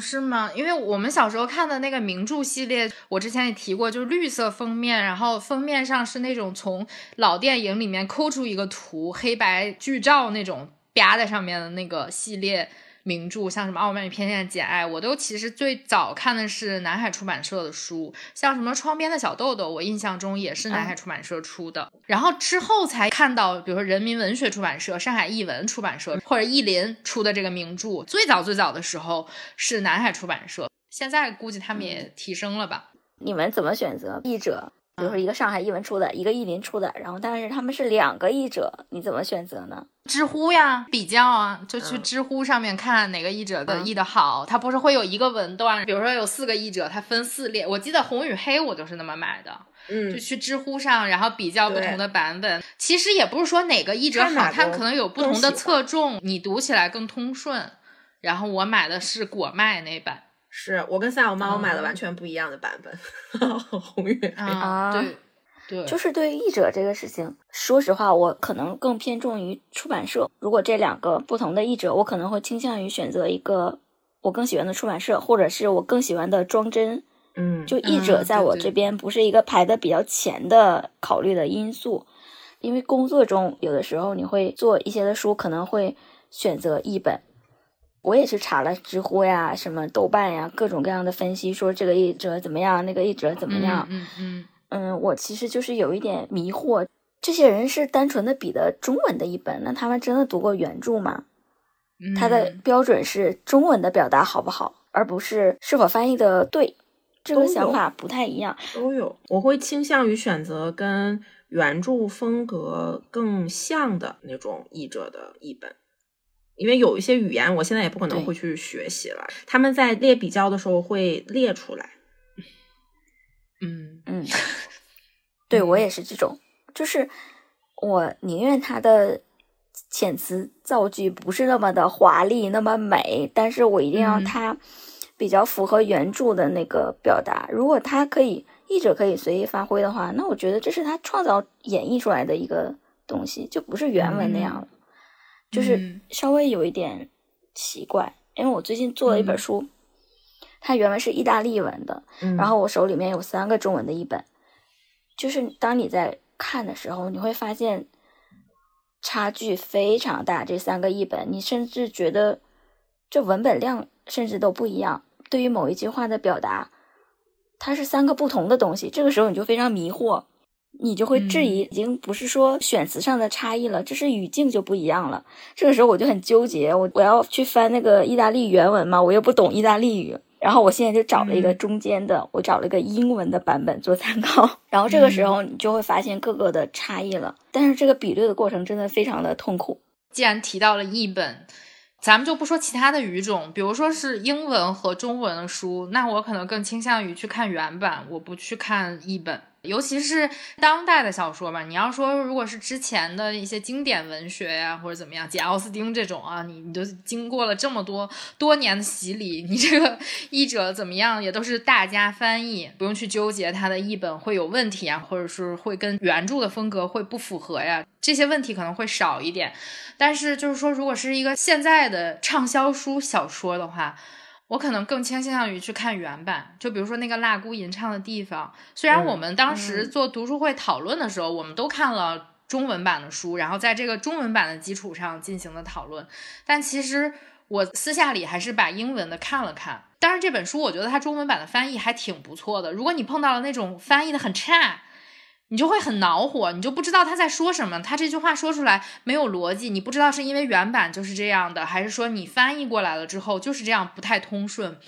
是吗？因为我们小时候看的那个名著系列，我之前也提过，就是绿色封面，然后封面上是那种从老电影里面抠出一个图，黑白剧照那种啪在上面的那个系列。名著像什么《傲慢与偏见》《简爱》，我都其实最早看的是南海出版社的书，像什么《窗边的小豆豆》，我印象中也是南海出版社出的。然后之后才看到，比如说人民文学出版社、上海译文出版社或者译林出的这个名著。最早最早的时候是南海出版社，现在估计他们也提升了吧？你们怎么选择译者？比如说一个上海译文出的，一个译林出的，然后但是他们是两个译者，你怎么选择呢？知乎呀，比较啊，就去知乎上面看哪个译者的译的好。他不是会有一个文段，比如说有四个译者，他分四列。我记得红与黑我就是那么买的，嗯，就去知乎上，然后比较不同的版本。其实也不是说哪个译者好，他可能有不同的侧重，你读起来更通顺。然后我买的是果麦那版。是我跟三小猫买了完全不一样的版本，红月啊，对对，就是对于译者这个事情，说实话，我可能更偏重于出版社。如果这两个不同的译者，我可能会倾向于选择一个我更喜欢的出版社，或者是我更喜欢的装帧。嗯，就译者在我这边不是一个排的比较前的考虑的因素，因为工作中有的时候你会做一些的书，可能会选择译本。我也是查了知乎呀、什么豆瓣呀，各种各样的分析，说这个译者怎么样，那个译者怎么样。嗯嗯嗯，我其实就是有一点迷惑，这些人是单纯的比的中文的译本，那他们真的读过原著吗？他的标准是中文的表达好不好，而不是是否翻译的对。这个想法不太一样。都有，我会倾向于选择跟原著风格更像的那种译者的译本。因为有一些语言，我现在也不可能会去学习了。他们在列比较的时候会列出来。嗯嗯，对我也是这种，就是我宁愿他的遣词造句不是那么的华丽、那么美，但是我一定要他比较符合原著的那个表达。如果他可以译者可以随意发挥的话，那我觉得这是他创造演绎出来的一个东西，就不是原文那样了。就是稍微有一点奇怪，因为我最近做了一本书，它原文是意大利文的，然后我手里面有三个中文的译本，就是当你在看的时候，你会发现差距非常大。这三个译本，你甚至觉得这文本量甚至都不一样，对于某一句话的表达，它是三个不同的东西。这个时候你就非常迷惑。你就会质疑，已经不是说选词上的差异了，这是语境就不一样了。这个时候我就很纠结，我我要去翻那个意大利原文嘛，我又不懂意大利语。然后我现在就找了一个中间的，我找了一个英文的版本做参考。然后这个时候你就会发现各个的差异了。但是这个比对的过程真的非常的痛苦。既然提到了译本，咱们就不说其他的语种，比如说是英文和中文的书，那我可能更倾向于去看原版，我不去看译本。尤其是当代的小说吧，你要说如果是之前的一些经典文学呀，或者怎么样，简奥斯汀这种啊，你你都经过了这么多多年的洗礼，你这个 译者怎么样也都是大家翻译，不用去纠结他的译本会有问题啊，或者是会跟原著的风格会不符合呀，这些问题可能会少一点。但是就是说，如果是一个现在的畅销书小说的话。我可能更倾向于去看原版，就比如说那个蜡姑吟唱的地方。虽然我们当时做读书会讨论的时候，我们都看了中文版的书，然后在这个中文版的基础上进行了讨论，但其实我私下里还是把英文的看了看。当然，这本书我觉得它中文版的翻译还挺不错的。如果你碰到了那种翻译的很差，你就会很恼火，你就不知道他在说什么，他这句话说出来没有逻辑，你不知道是因为原版就是这样的，还是说你翻译过来了之后就是这样不太通顺、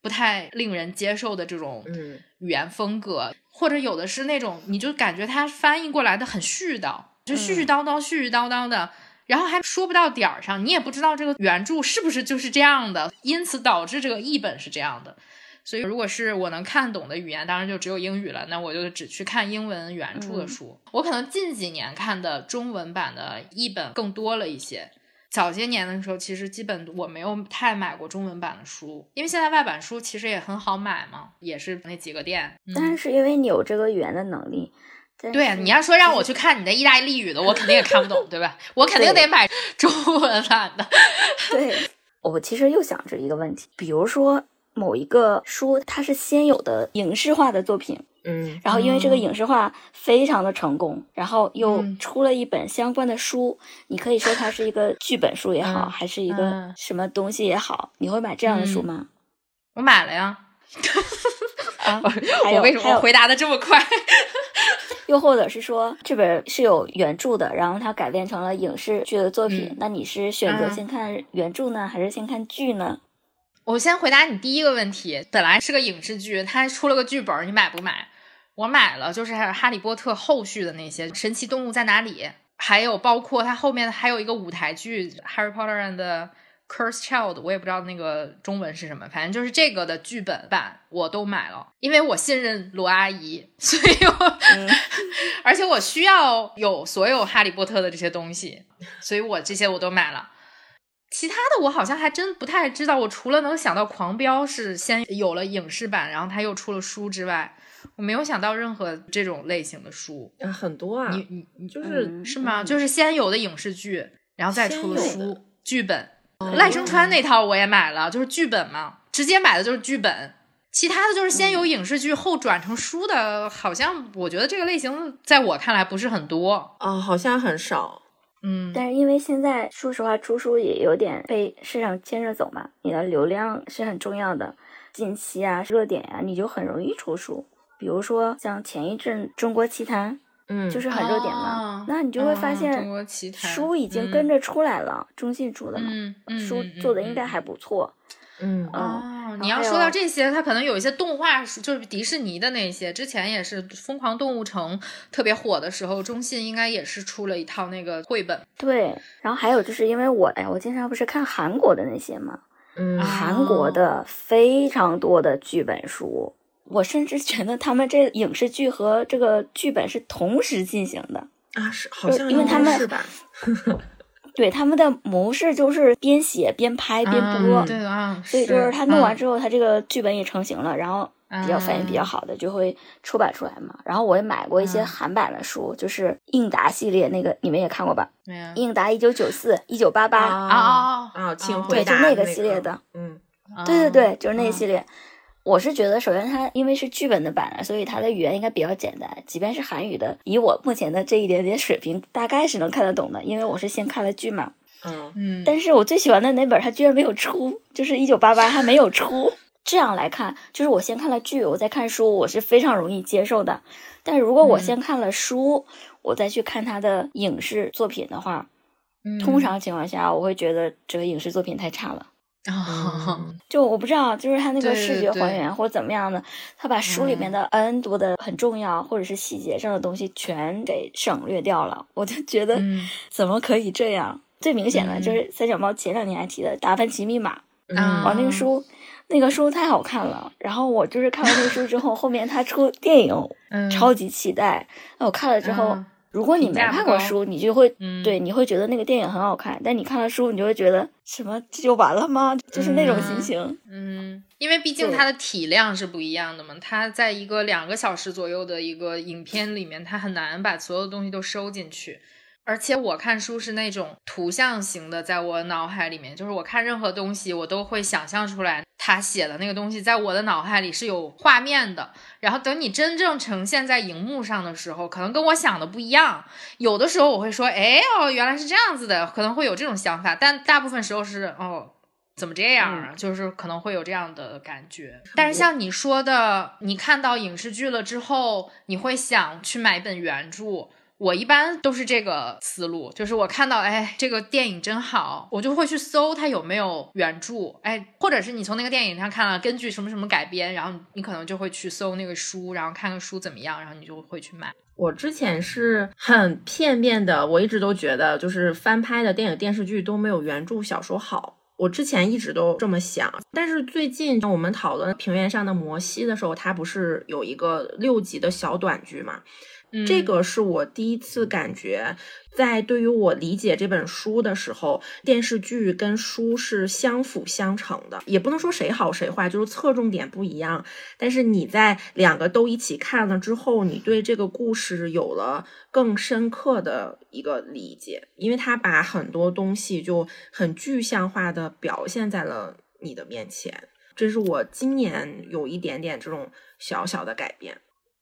不太令人接受的这种语言风格，或者有的是那种你就感觉他翻译过来的很絮叨，就絮絮叨叨、絮絮叨叨的，然后还说不到点儿上，你也不知道这个原著是不是就是这样的，因此导致这个译本是这样的。所以，如果是我能看懂的语言，当然就只有英语了。那我就只去看英文原著的书。我可能近几年看的中文版的译本更多了一些。早些年的时候，其实基本我没有太买过中文版的书，因为现在外版书其实也很好买嘛，也是那几个店。但是因为你有这个语言的能力，对，你要说让我去看你的意大利语的，我肯定也看不懂，对吧？我肯定得买中文版的。对，我其实又想着一个问题，比如说。某一个书，它是先有的影视化的作品，嗯，然后因为这个影视化非常的成功，然后又出了一本相关的书，你可以说它是一个剧本书也好，还是一个什么东西也好，你会买这样的书吗？我买了呀。啊，我为什么回答的这么快？又或者是说这本是有原著的，然后它改编成了影视剧的作品，那你是选择先看原著呢，还是先看剧呢？我先回答你第一个问题，本来是个影视剧，它出了个剧本，你买不买？我买了，就是《哈利波特》后续的那些《神奇动物在哪里》，还有包括它后面还有一个舞台剧《Harry Potter and the Cursed Child》，我也不知道那个中文是什么，反正就是这个的剧本版我都买了，因为我信任罗阿姨，所以我，而且我需要有所有《哈利波特》的这些东西，所以我这些我都买了。其他的我好像还真不太知道，我除了能想到《狂飙》是先有了影视版，然后他又出了书之外，我没有想到任何这种类型的书。啊，很多啊，你你你就是是吗？就是先有的影视剧，然后再出了书剧本。赖声川那套我也买了，就是剧本嘛，直接买的就是剧本。其他的就是先有影视剧后转成书的，好像我觉得这个类型在我看来不是很多。哦，好像很少。嗯，但是因为现在说实话，出书也有点被市场牵着走嘛，你的流量是很重要的，近期啊热点啊，你就很容易出书。比如说像前一阵《中国奇谭》，嗯，就是很热点嘛，那你就会发现书已经跟着出来了，中信出的嘛，书做的应该还不错。嗯哦，你要说到这些，它可能有一些动画书，就是迪士尼的那些，之前也是《疯狂动物城》特别火的时候，中信应该也是出了一套那个绘本。对，然后还有就是因为我哎，我经常不是看韩国的那些嘛，嗯，韩国的非常多的剧本书，我甚至觉得他们这影视剧和这个剧本是同时进行的啊，是好像因为他们是吧。对他们的模式就是边写边拍边播，对啊，所以就是他弄完之后，他这个剧本也成型了，然后比较反应比较好的就会出版出来嘛。然后我也买过一些韩版的书，就是应答系列那个，你们也看过吧？应答一九九四、一九八八啊啊，请回答，对，就那个系列的，嗯，对对对，就是那个系列。我是觉得，首先它因为是剧本的版，所以它的语言应该比较简单。即便是韩语的，以我目前的这一点点水平，大概是能看得懂的。因为我是先看了剧嘛。嗯嗯。但是我最喜欢的那本，它居然没有出，就是一九八八，它没有出。这样来看，就是我先看了剧，我再看书，我是非常容易接受的。但是如果我先看了书，我再去看他的影视作品的话，通常情况下，我会觉得这个影视作品太差了。啊，就我不知道，就是他那个视觉还原或者怎么样的，他把书里面的 N 多的很重要或者是细节上的东西全给省略掉了，我就觉得 怎么可以这样？最明显的就是三小猫前两年还提的《达芬奇密码》啊，那个。书那个书太好看了，然后我就是看完那个书之后，后面他出电影，超级期待。那我看了之后。如果你没看过书，你就会嗯对你会觉得那个电影很好看，但你看了书，你就会觉得什么这就完了吗？就是那种心情。嗯，因为毕竟它的体量是不一样的嘛，它在一个两个小时左右的一个影片里面，它很难把所有的东西都收进去。而且我看书是那种图像型的，在我脑海里面，就是我看任何东西，我都会想象出来他写的那个东西，在我的脑海里是有画面的。然后等你真正呈现在荧幕上的时候，可能跟我想的不一样。有的时候我会说，哎哦，原来是这样子的，可能会有这种想法。但大部分时候是，哦，怎么这样啊？就是可能会有这样的感觉。但是像你说的，你看到影视剧了之后，你会想去买本原著。我一般都是这个思路，就是我看到哎这个电影真好，我就会去搜它有没有原著，哎，或者是你从那个电影上看了根据什么什么改编，然后你可能就会去搜那个书，然后看看书怎么样，然后你就会去买。我之前是很片面的，我一直都觉得就是翻拍的电影电视剧都没有原著小说好，我之前一直都这么想。但是最近我们讨论平原上的摩西的时候，它不是有一个六集的小短剧嘛？这个是我第一次感觉，在对于我理解这本书的时候，电视剧跟书是相辅相成的，也不能说谁好谁坏，就是侧重点不一样。但是你在两个都一起看了之后，你对这个故事有了更深刻的一个理解，因为他把很多东西就很具象化的表现在了你的面前。这是我今年有一点点这种小小的改变。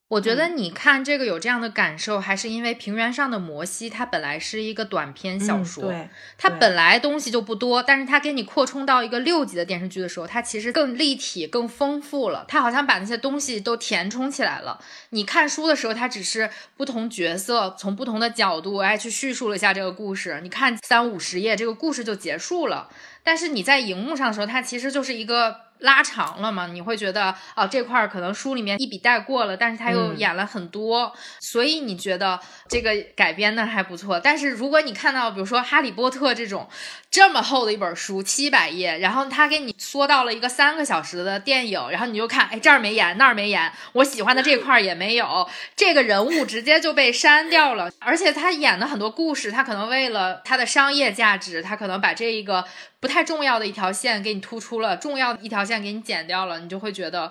我觉得你看这个有这样的感受，还是因为《平原上的摩西》它本来是一个短篇小说，它本来东西就不多，但是它给你扩充到一个六集的电视剧的时候，它其实更立体、更丰富了。它好像把那些东西都填充起来了。你看书的时候，它只是不同角色从不同的角度哎去叙述了一下这个故事，你看三五十页，这个故事就结束了。但是你在荧幕上的时候，它其实就是一个。拉长了嘛？你会觉得啊，这块儿可能书里面一笔带过了，但是他又演了很多，所以你觉得这个改编的还不错。但是如果你看到比如说《哈利波特》这种这么厚的一本书，七百页，然后他给你缩到了一个三个小时的电影，然后你就看，哎，这儿没演，那儿没演，我喜欢的这块儿也没有，这个人物直接就被删掉了。而且他演的很多故事，他可能为了他的商业价值，他可能把这一个。不太重要的一条线给你突出了，重要的一条线给你剪掉了，你就会觉得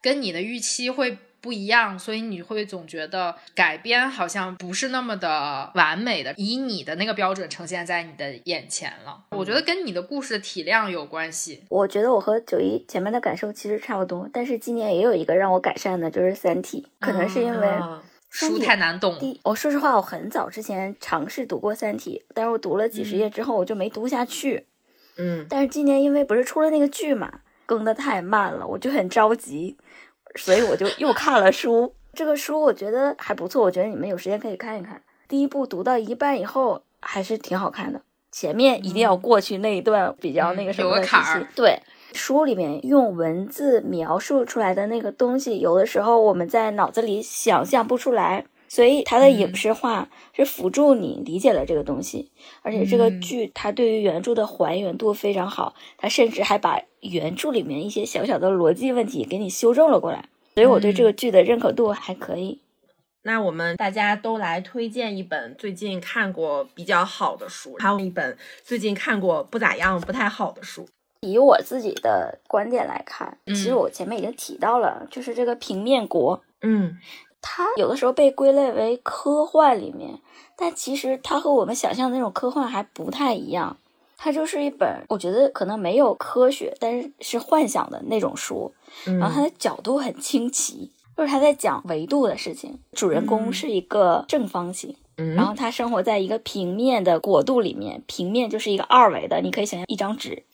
跟你的预期会不一样，所以你会总觉得改编好像不是那么的完美的，以你的那个标准呈现在你的眼前了。我觉得跟你的故事的体量有关系。我觉得我和九一前面的感受其实差不多，但是今年也有一个让我改善的，就是《三体》，可能是因为。书太难懂。我说实话，我很早之前尝试读过《三体》，但是我读了几十页之后，我就没读下去。嗯，但是今年因为不是出了那个剧嘛，更的太慢了，我就很着急，所以我就又看了书。这个书我觉得还不错，我觉得你们有时间可以看一看。第一部读到一半以后还是挺好看的，前面一定要过去那一段比较那个什么的坎儿。对，书里面用文字描述出来的那个东西，有的时候我们在脑子里想象不出来。所以它的影视化是辅助你理解了这个东西，而且这个剧它对于原著的还原度非常好，它甚至还把原著里面一些小小的逻辑问题给你修正了过来。所以我对这个剧的认可度还可以。那我们大家都来推荐一本最近看过比较好的书，还有一本最近看过不咋样、不太好的书。以我自己的观点来看，其实我前面已经提到了，就是这个平面国，嗯。它有的时候被归类为科幻里面，但其实它和我们想象的那种科幻还不太一样。它就是一本我觉得可能没有科学，但是是幻想的那种书。然后它的角度很清奇，就是他在讲维度的事情。主人公是一个正方形。然后他生活在一个平面的国度里面，平面就是一个二维的，你可以想象一张纸。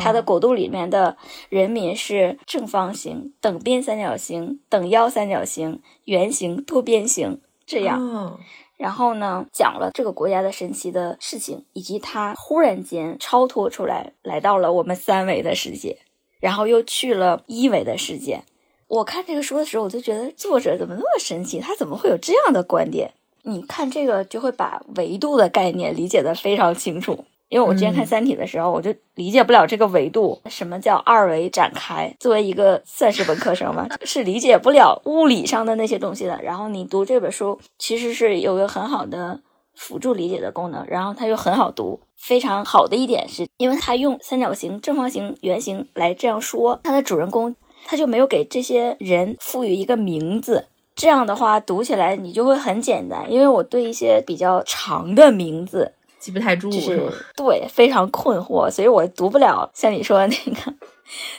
他的国度里面的人民是正方形、等边三角形、等腰三角形、圆形、多边形这样。然后呢，讲了这个国家的神奇的事情，以及他忽然间超脱出来，来到了我们三维的世界，然后又去了一维的世界。我看这个书的时候，我就觉得作者怎么那么神奇？他怎么会有这样的观点？你看这个就会把维度的概念理解的非常清楚，因为我之前看《三体》的时候，我就理解不了这个维度，什么叫二维展开？作为一个算是文科生嘛，是理解不了物理上的那些东西的。然后你读这本书，其实是有个很好的辅助理解的功能，然后它又很好读。非常好的一点是，因为它用三角形、正方形、圆形来这样说，它的主人公他就没有给这些人赋予一个名字。这样的话读起来你就会很简单，因为我对一些比较长的名字记不太住，是对非常困惑，所以我读不了像你说的那个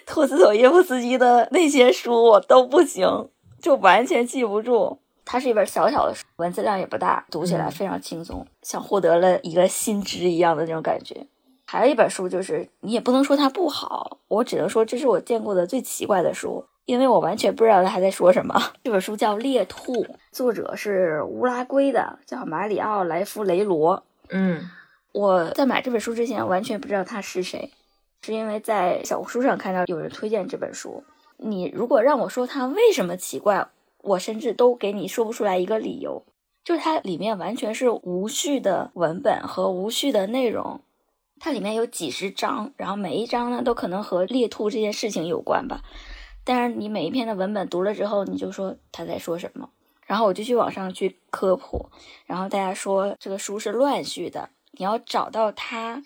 托斯妥耶夫斯基的那些书，我都不行，就完全记不住。它是一本小小的书，文字量也不大，读起来非常轻松，像获得了一个新知一样的那种感觉。还有一本书，就是你也不能说它不好，我只能说这是我见过的最奇怪的书。因为我完全不知道他在说什么。这本书叫《猎兔》，作者是乌拉圭的，叫马里奥·莱夫雷罗。嗯，我在买这本书之前完全不知道他是谁，是因为在小红书上看到有人推荐这本书。你如果让我说他为什么奇怪，我甚至都给你说不出来一个理由。就是它里面完全是无序的文本和无序的内容，它里面有几十章，然后每一章呢都可能和猎兔这件事情有关吧。但是你每一篇的文本读了之后，你就说他在说什么，然后我就去网上去科普，然后大家说这个书是乱序的，你要找到它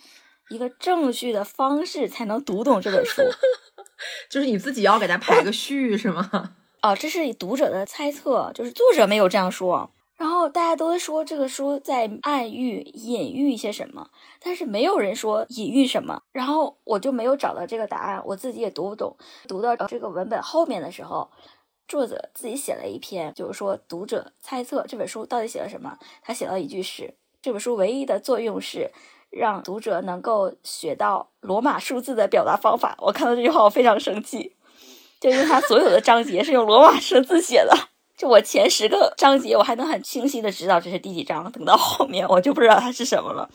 一个正序的方式才能读懂这本书，就是你自己要给它排个序是吗？哦，这是读者的猜测，就是作者没有这样说。然后大家都说这个书在暗喻、隐喻一些什么，但是没有人说隐喻什么。然后我就没有找到这个答案，我自己也读不懂。读到这个文本后面的时候，作者自己写了一篇，就是说读者猜测这本书到底写了什么。他写了一句是：这本书唯一的作用是让读者能够学到罗马数字的表达方法。我看到这句话，我非常生气，就因为他所有的章节是用罗马数字写的。就我前十个章节，我还能很清晰的知道这是第几章，等到后面我就不知道它是什么了。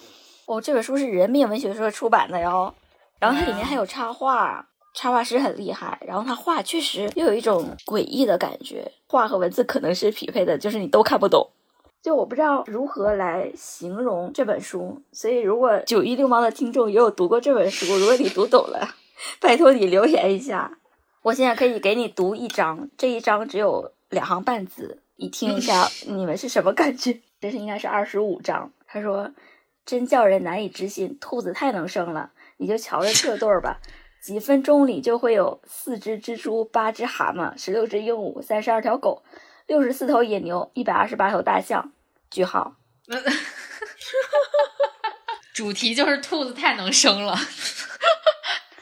哦，这本书是人民文学社出版的哟，然后它里面还有插画，插画师很厉害，然后他画确实又有一种诡异的感觉，画和文字可能是匹配的，就是你都看不懂。就我不知道如何来形容这本书，所以如果九一六猫的听众也有读过这本书，如果你读懂了，拜托你留言一下。我现在可以给你读一章，这一章只有。两行半字，你听一下，你们是什么感觉？这是应该是二十五章。他说：“真叫人难以置信，兔子太能生了。你就瞧着这对儿吧，几分钟里就会有四只蜘蛛、八只蛤蟆、十六只鹦鹉、三十二条狗、六十四头野牛、一百二十八头大象。”句号。主题就是兔子太能生了。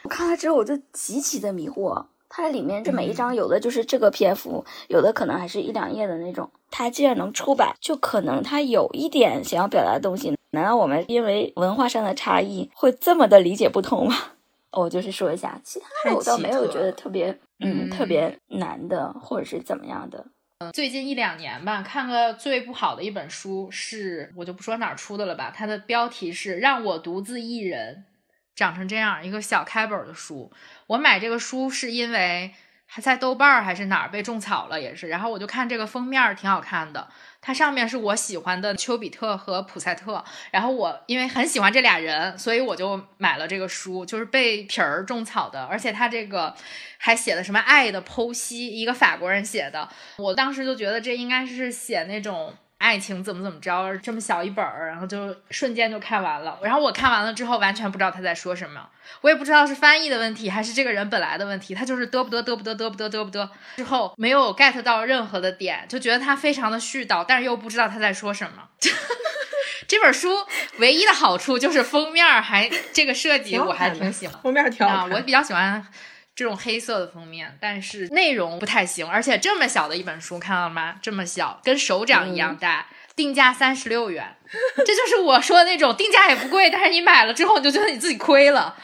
我看了之后，我就极其的迷惑。它里面这每一张有的就是这个篇幅，有的可能还是一两页的那种。它既然能出版，就可能它有一点想要表达的东西。难道我们因为文化上的差异会这么的理解不通吗？我就是说一下，其他的我倒没有觉得特别，嗯，特别难的，或者是怎么样的。嗯，最近一两年吧，看个最不好的一本书是，我就不说哪儿出的了吧。它的标题是《让我独自一人长成这样》，一个小开本的书。我买这个书是因为。还在豆瓣儿还是哪儿被种草了也是，然后我就看这个封面儿挺好看的，它上面是我喜欢的丘比特和普赛特，然后我因为很喜欢这俩人，所以我就买了这个书，就是被皮儿种草的，而且它这个还写的什么爱的剖析，一个法国人写的，我当时就觉得这应该是写那种。爱情怎么怎么着？这么小一本儿，然后就瞬间就看完了。然后我看完了之后，完全不知道他在说什么，我也不知道是翻译的问题还是这个人本来的问题。他就是嘚不嘚嘚不嘚嘚不嘚嘚不嘚，之后没有 get 到任何的点，就觉得他非常的絮叨，但是又不知道他在说什么。这本书唯一的好处就是封面还这个设计我还挺喜欢，封面挺好，我比较喜欢。这种黑色的封面，但是内容不太行，而且这么小的一本书，看到了吗？这么小，跟手掌一样大，定价三十六元，这就是我说的那种定价也不贵，但是你买了之后你就觉得你自己亏了。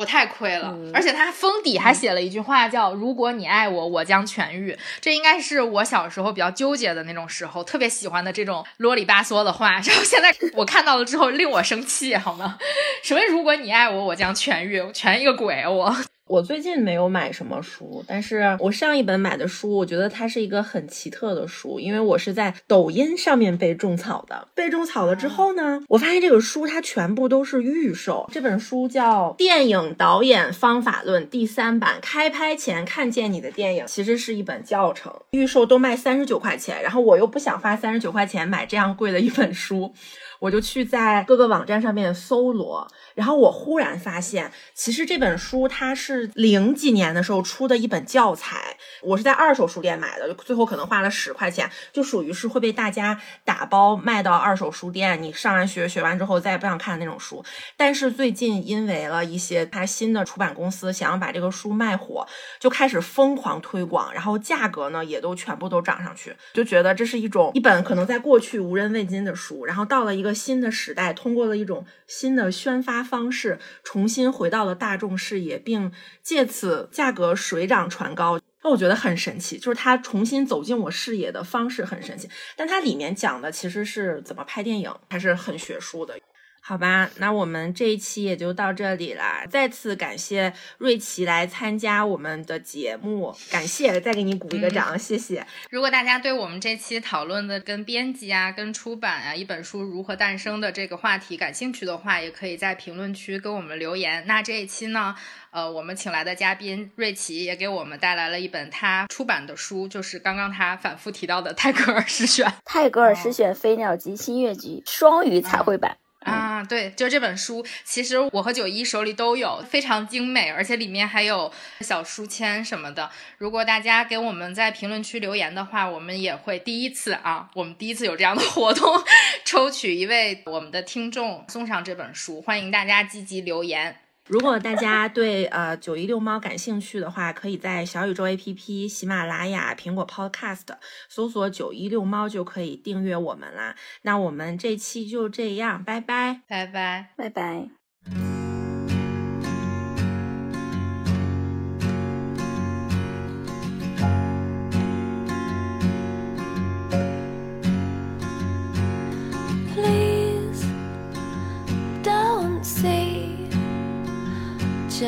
我太亏了，而且他封底还写了一句话，叫“如果你爱我，我将痊愈”。这应该是我小时候比较纠结的那种时候，特别喜欢的这种啰里吧嗦的话。然后现在我看到了之后，令我生气，好吗？什么“如果你爱我，我将痊愈”？痊一个鬼！我。我最近没有买什么书，但是我上一本买的书，我觉得它是一个很奇特的书，因为我是在抖音上面被种草的。被种草了之后呢，我发现这个书它全部都是预售。这本书叫《电影导演方法论》第三版，开拍前看见你的电影，其实是一本教程，预售都卖三十九块钱，然后我又不想花三十九块钱买这样贵的一本书。我就去在各个网站上面搜罗，然后我忽然发现，其实这本书它是零几年的时候出的一本教材。我是在二手书店买的，最后可能花了十块钱，就属于是会被大家打包卖到二手书店。你上完学学完之后再也不想看的那种书。但是最近因为了一些他新的出版公司想要把这个书卖火，就开始疯狂推广，然后价格呢也都全部都涨上去，就觉得这是一种一本可能在过去无人问津的书，然后到了一个。新的时代，通过了一种新的宣发方式，重新回到了大众视野，并借此价格水涨船高。那我觉得很神奇，就是它重新走进我视野的方式很神奇。但它里面讲的其实是怎么拍电影，还是很学术的。好吧，那我们这一期也就到这里啦。再次感谢瑞奇来参加我们的节目，感谢，再给你鼓一个掌，谢谢。如果大家对我们这期讨论的跟编辑啊、跟出版啊、一本书如何诞生的这个话题感兴趣的话，也可以在评论区跟我们留言。那这一期呢，呃，我们请来的嘉宾瑞奇也给我们带来了一本他出版的书，就是刚刚他反复提到的泰戈尔诗选，泰戈尔诗选飞鸟集新月集双语彩绘版。啊，对，就这本书，其实我和九一手里都有，非常精美，而且里面还有小书签什么的。如果大家给我们在评论区留言的话，我们也会第一次啊，我们第一次有这样的活动，抽取一位我们的听众送上这本书，欢迎大家积极留言。如果大家对呃九一六猫感兴趣的话，可以在小宇宙 APP、喜马拉雅、苹果 Podcast 搜索“九一六猫”就可以订阅我们啦。那我们这期就这样，拜拜，拜拜，拜拜。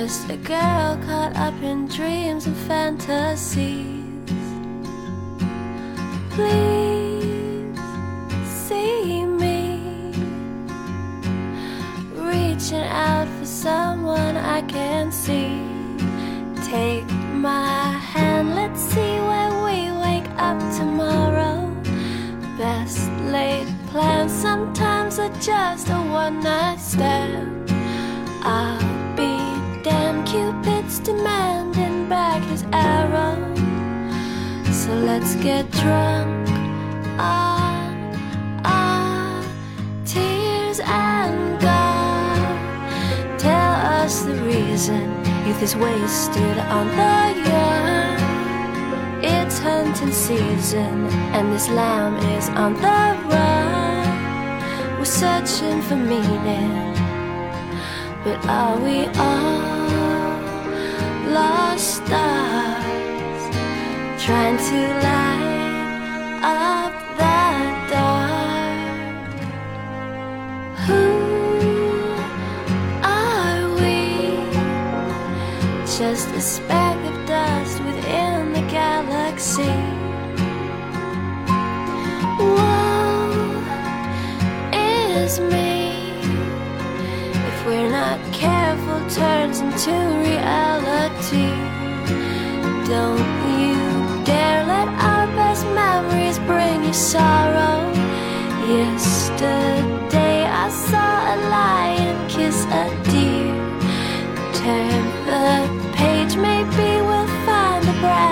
Just a girl caught up in dreams and fantasies. Please see me reaching out for someone I can see. Take my hand, let's see where we wake up tomorrow. Best laid plans sometimes are just a one night stand. I'll Damn Cupid's demanding back his arrow. So let's get drunk on our tears and God tell us the reason Youth is wasted on the young. It's hunting season, and this lamb is on the run. We're searching for meaning, but are we all lost stars trying to light up that dark? Who are we? Just a speck turns into reality. Don't you dare let our best memories bring you sorrow. Yesterday I saw a lion kiss a deer. Turn the page, maybe we'll find a brand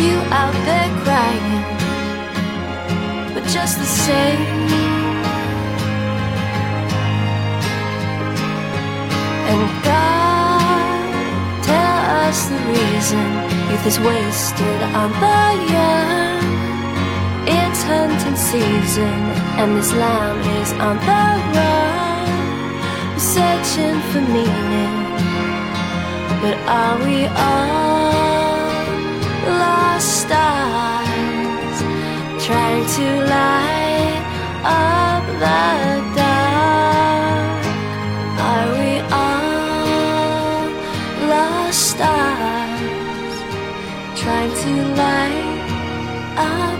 you out there crying. But just the same. And God, tell us the reason youth is wasted on the young. It's hunting season, and this lamb is on the run. We're searching for meaning, but are we all stars trying to light up the dark? Are we all lost stars trying to light up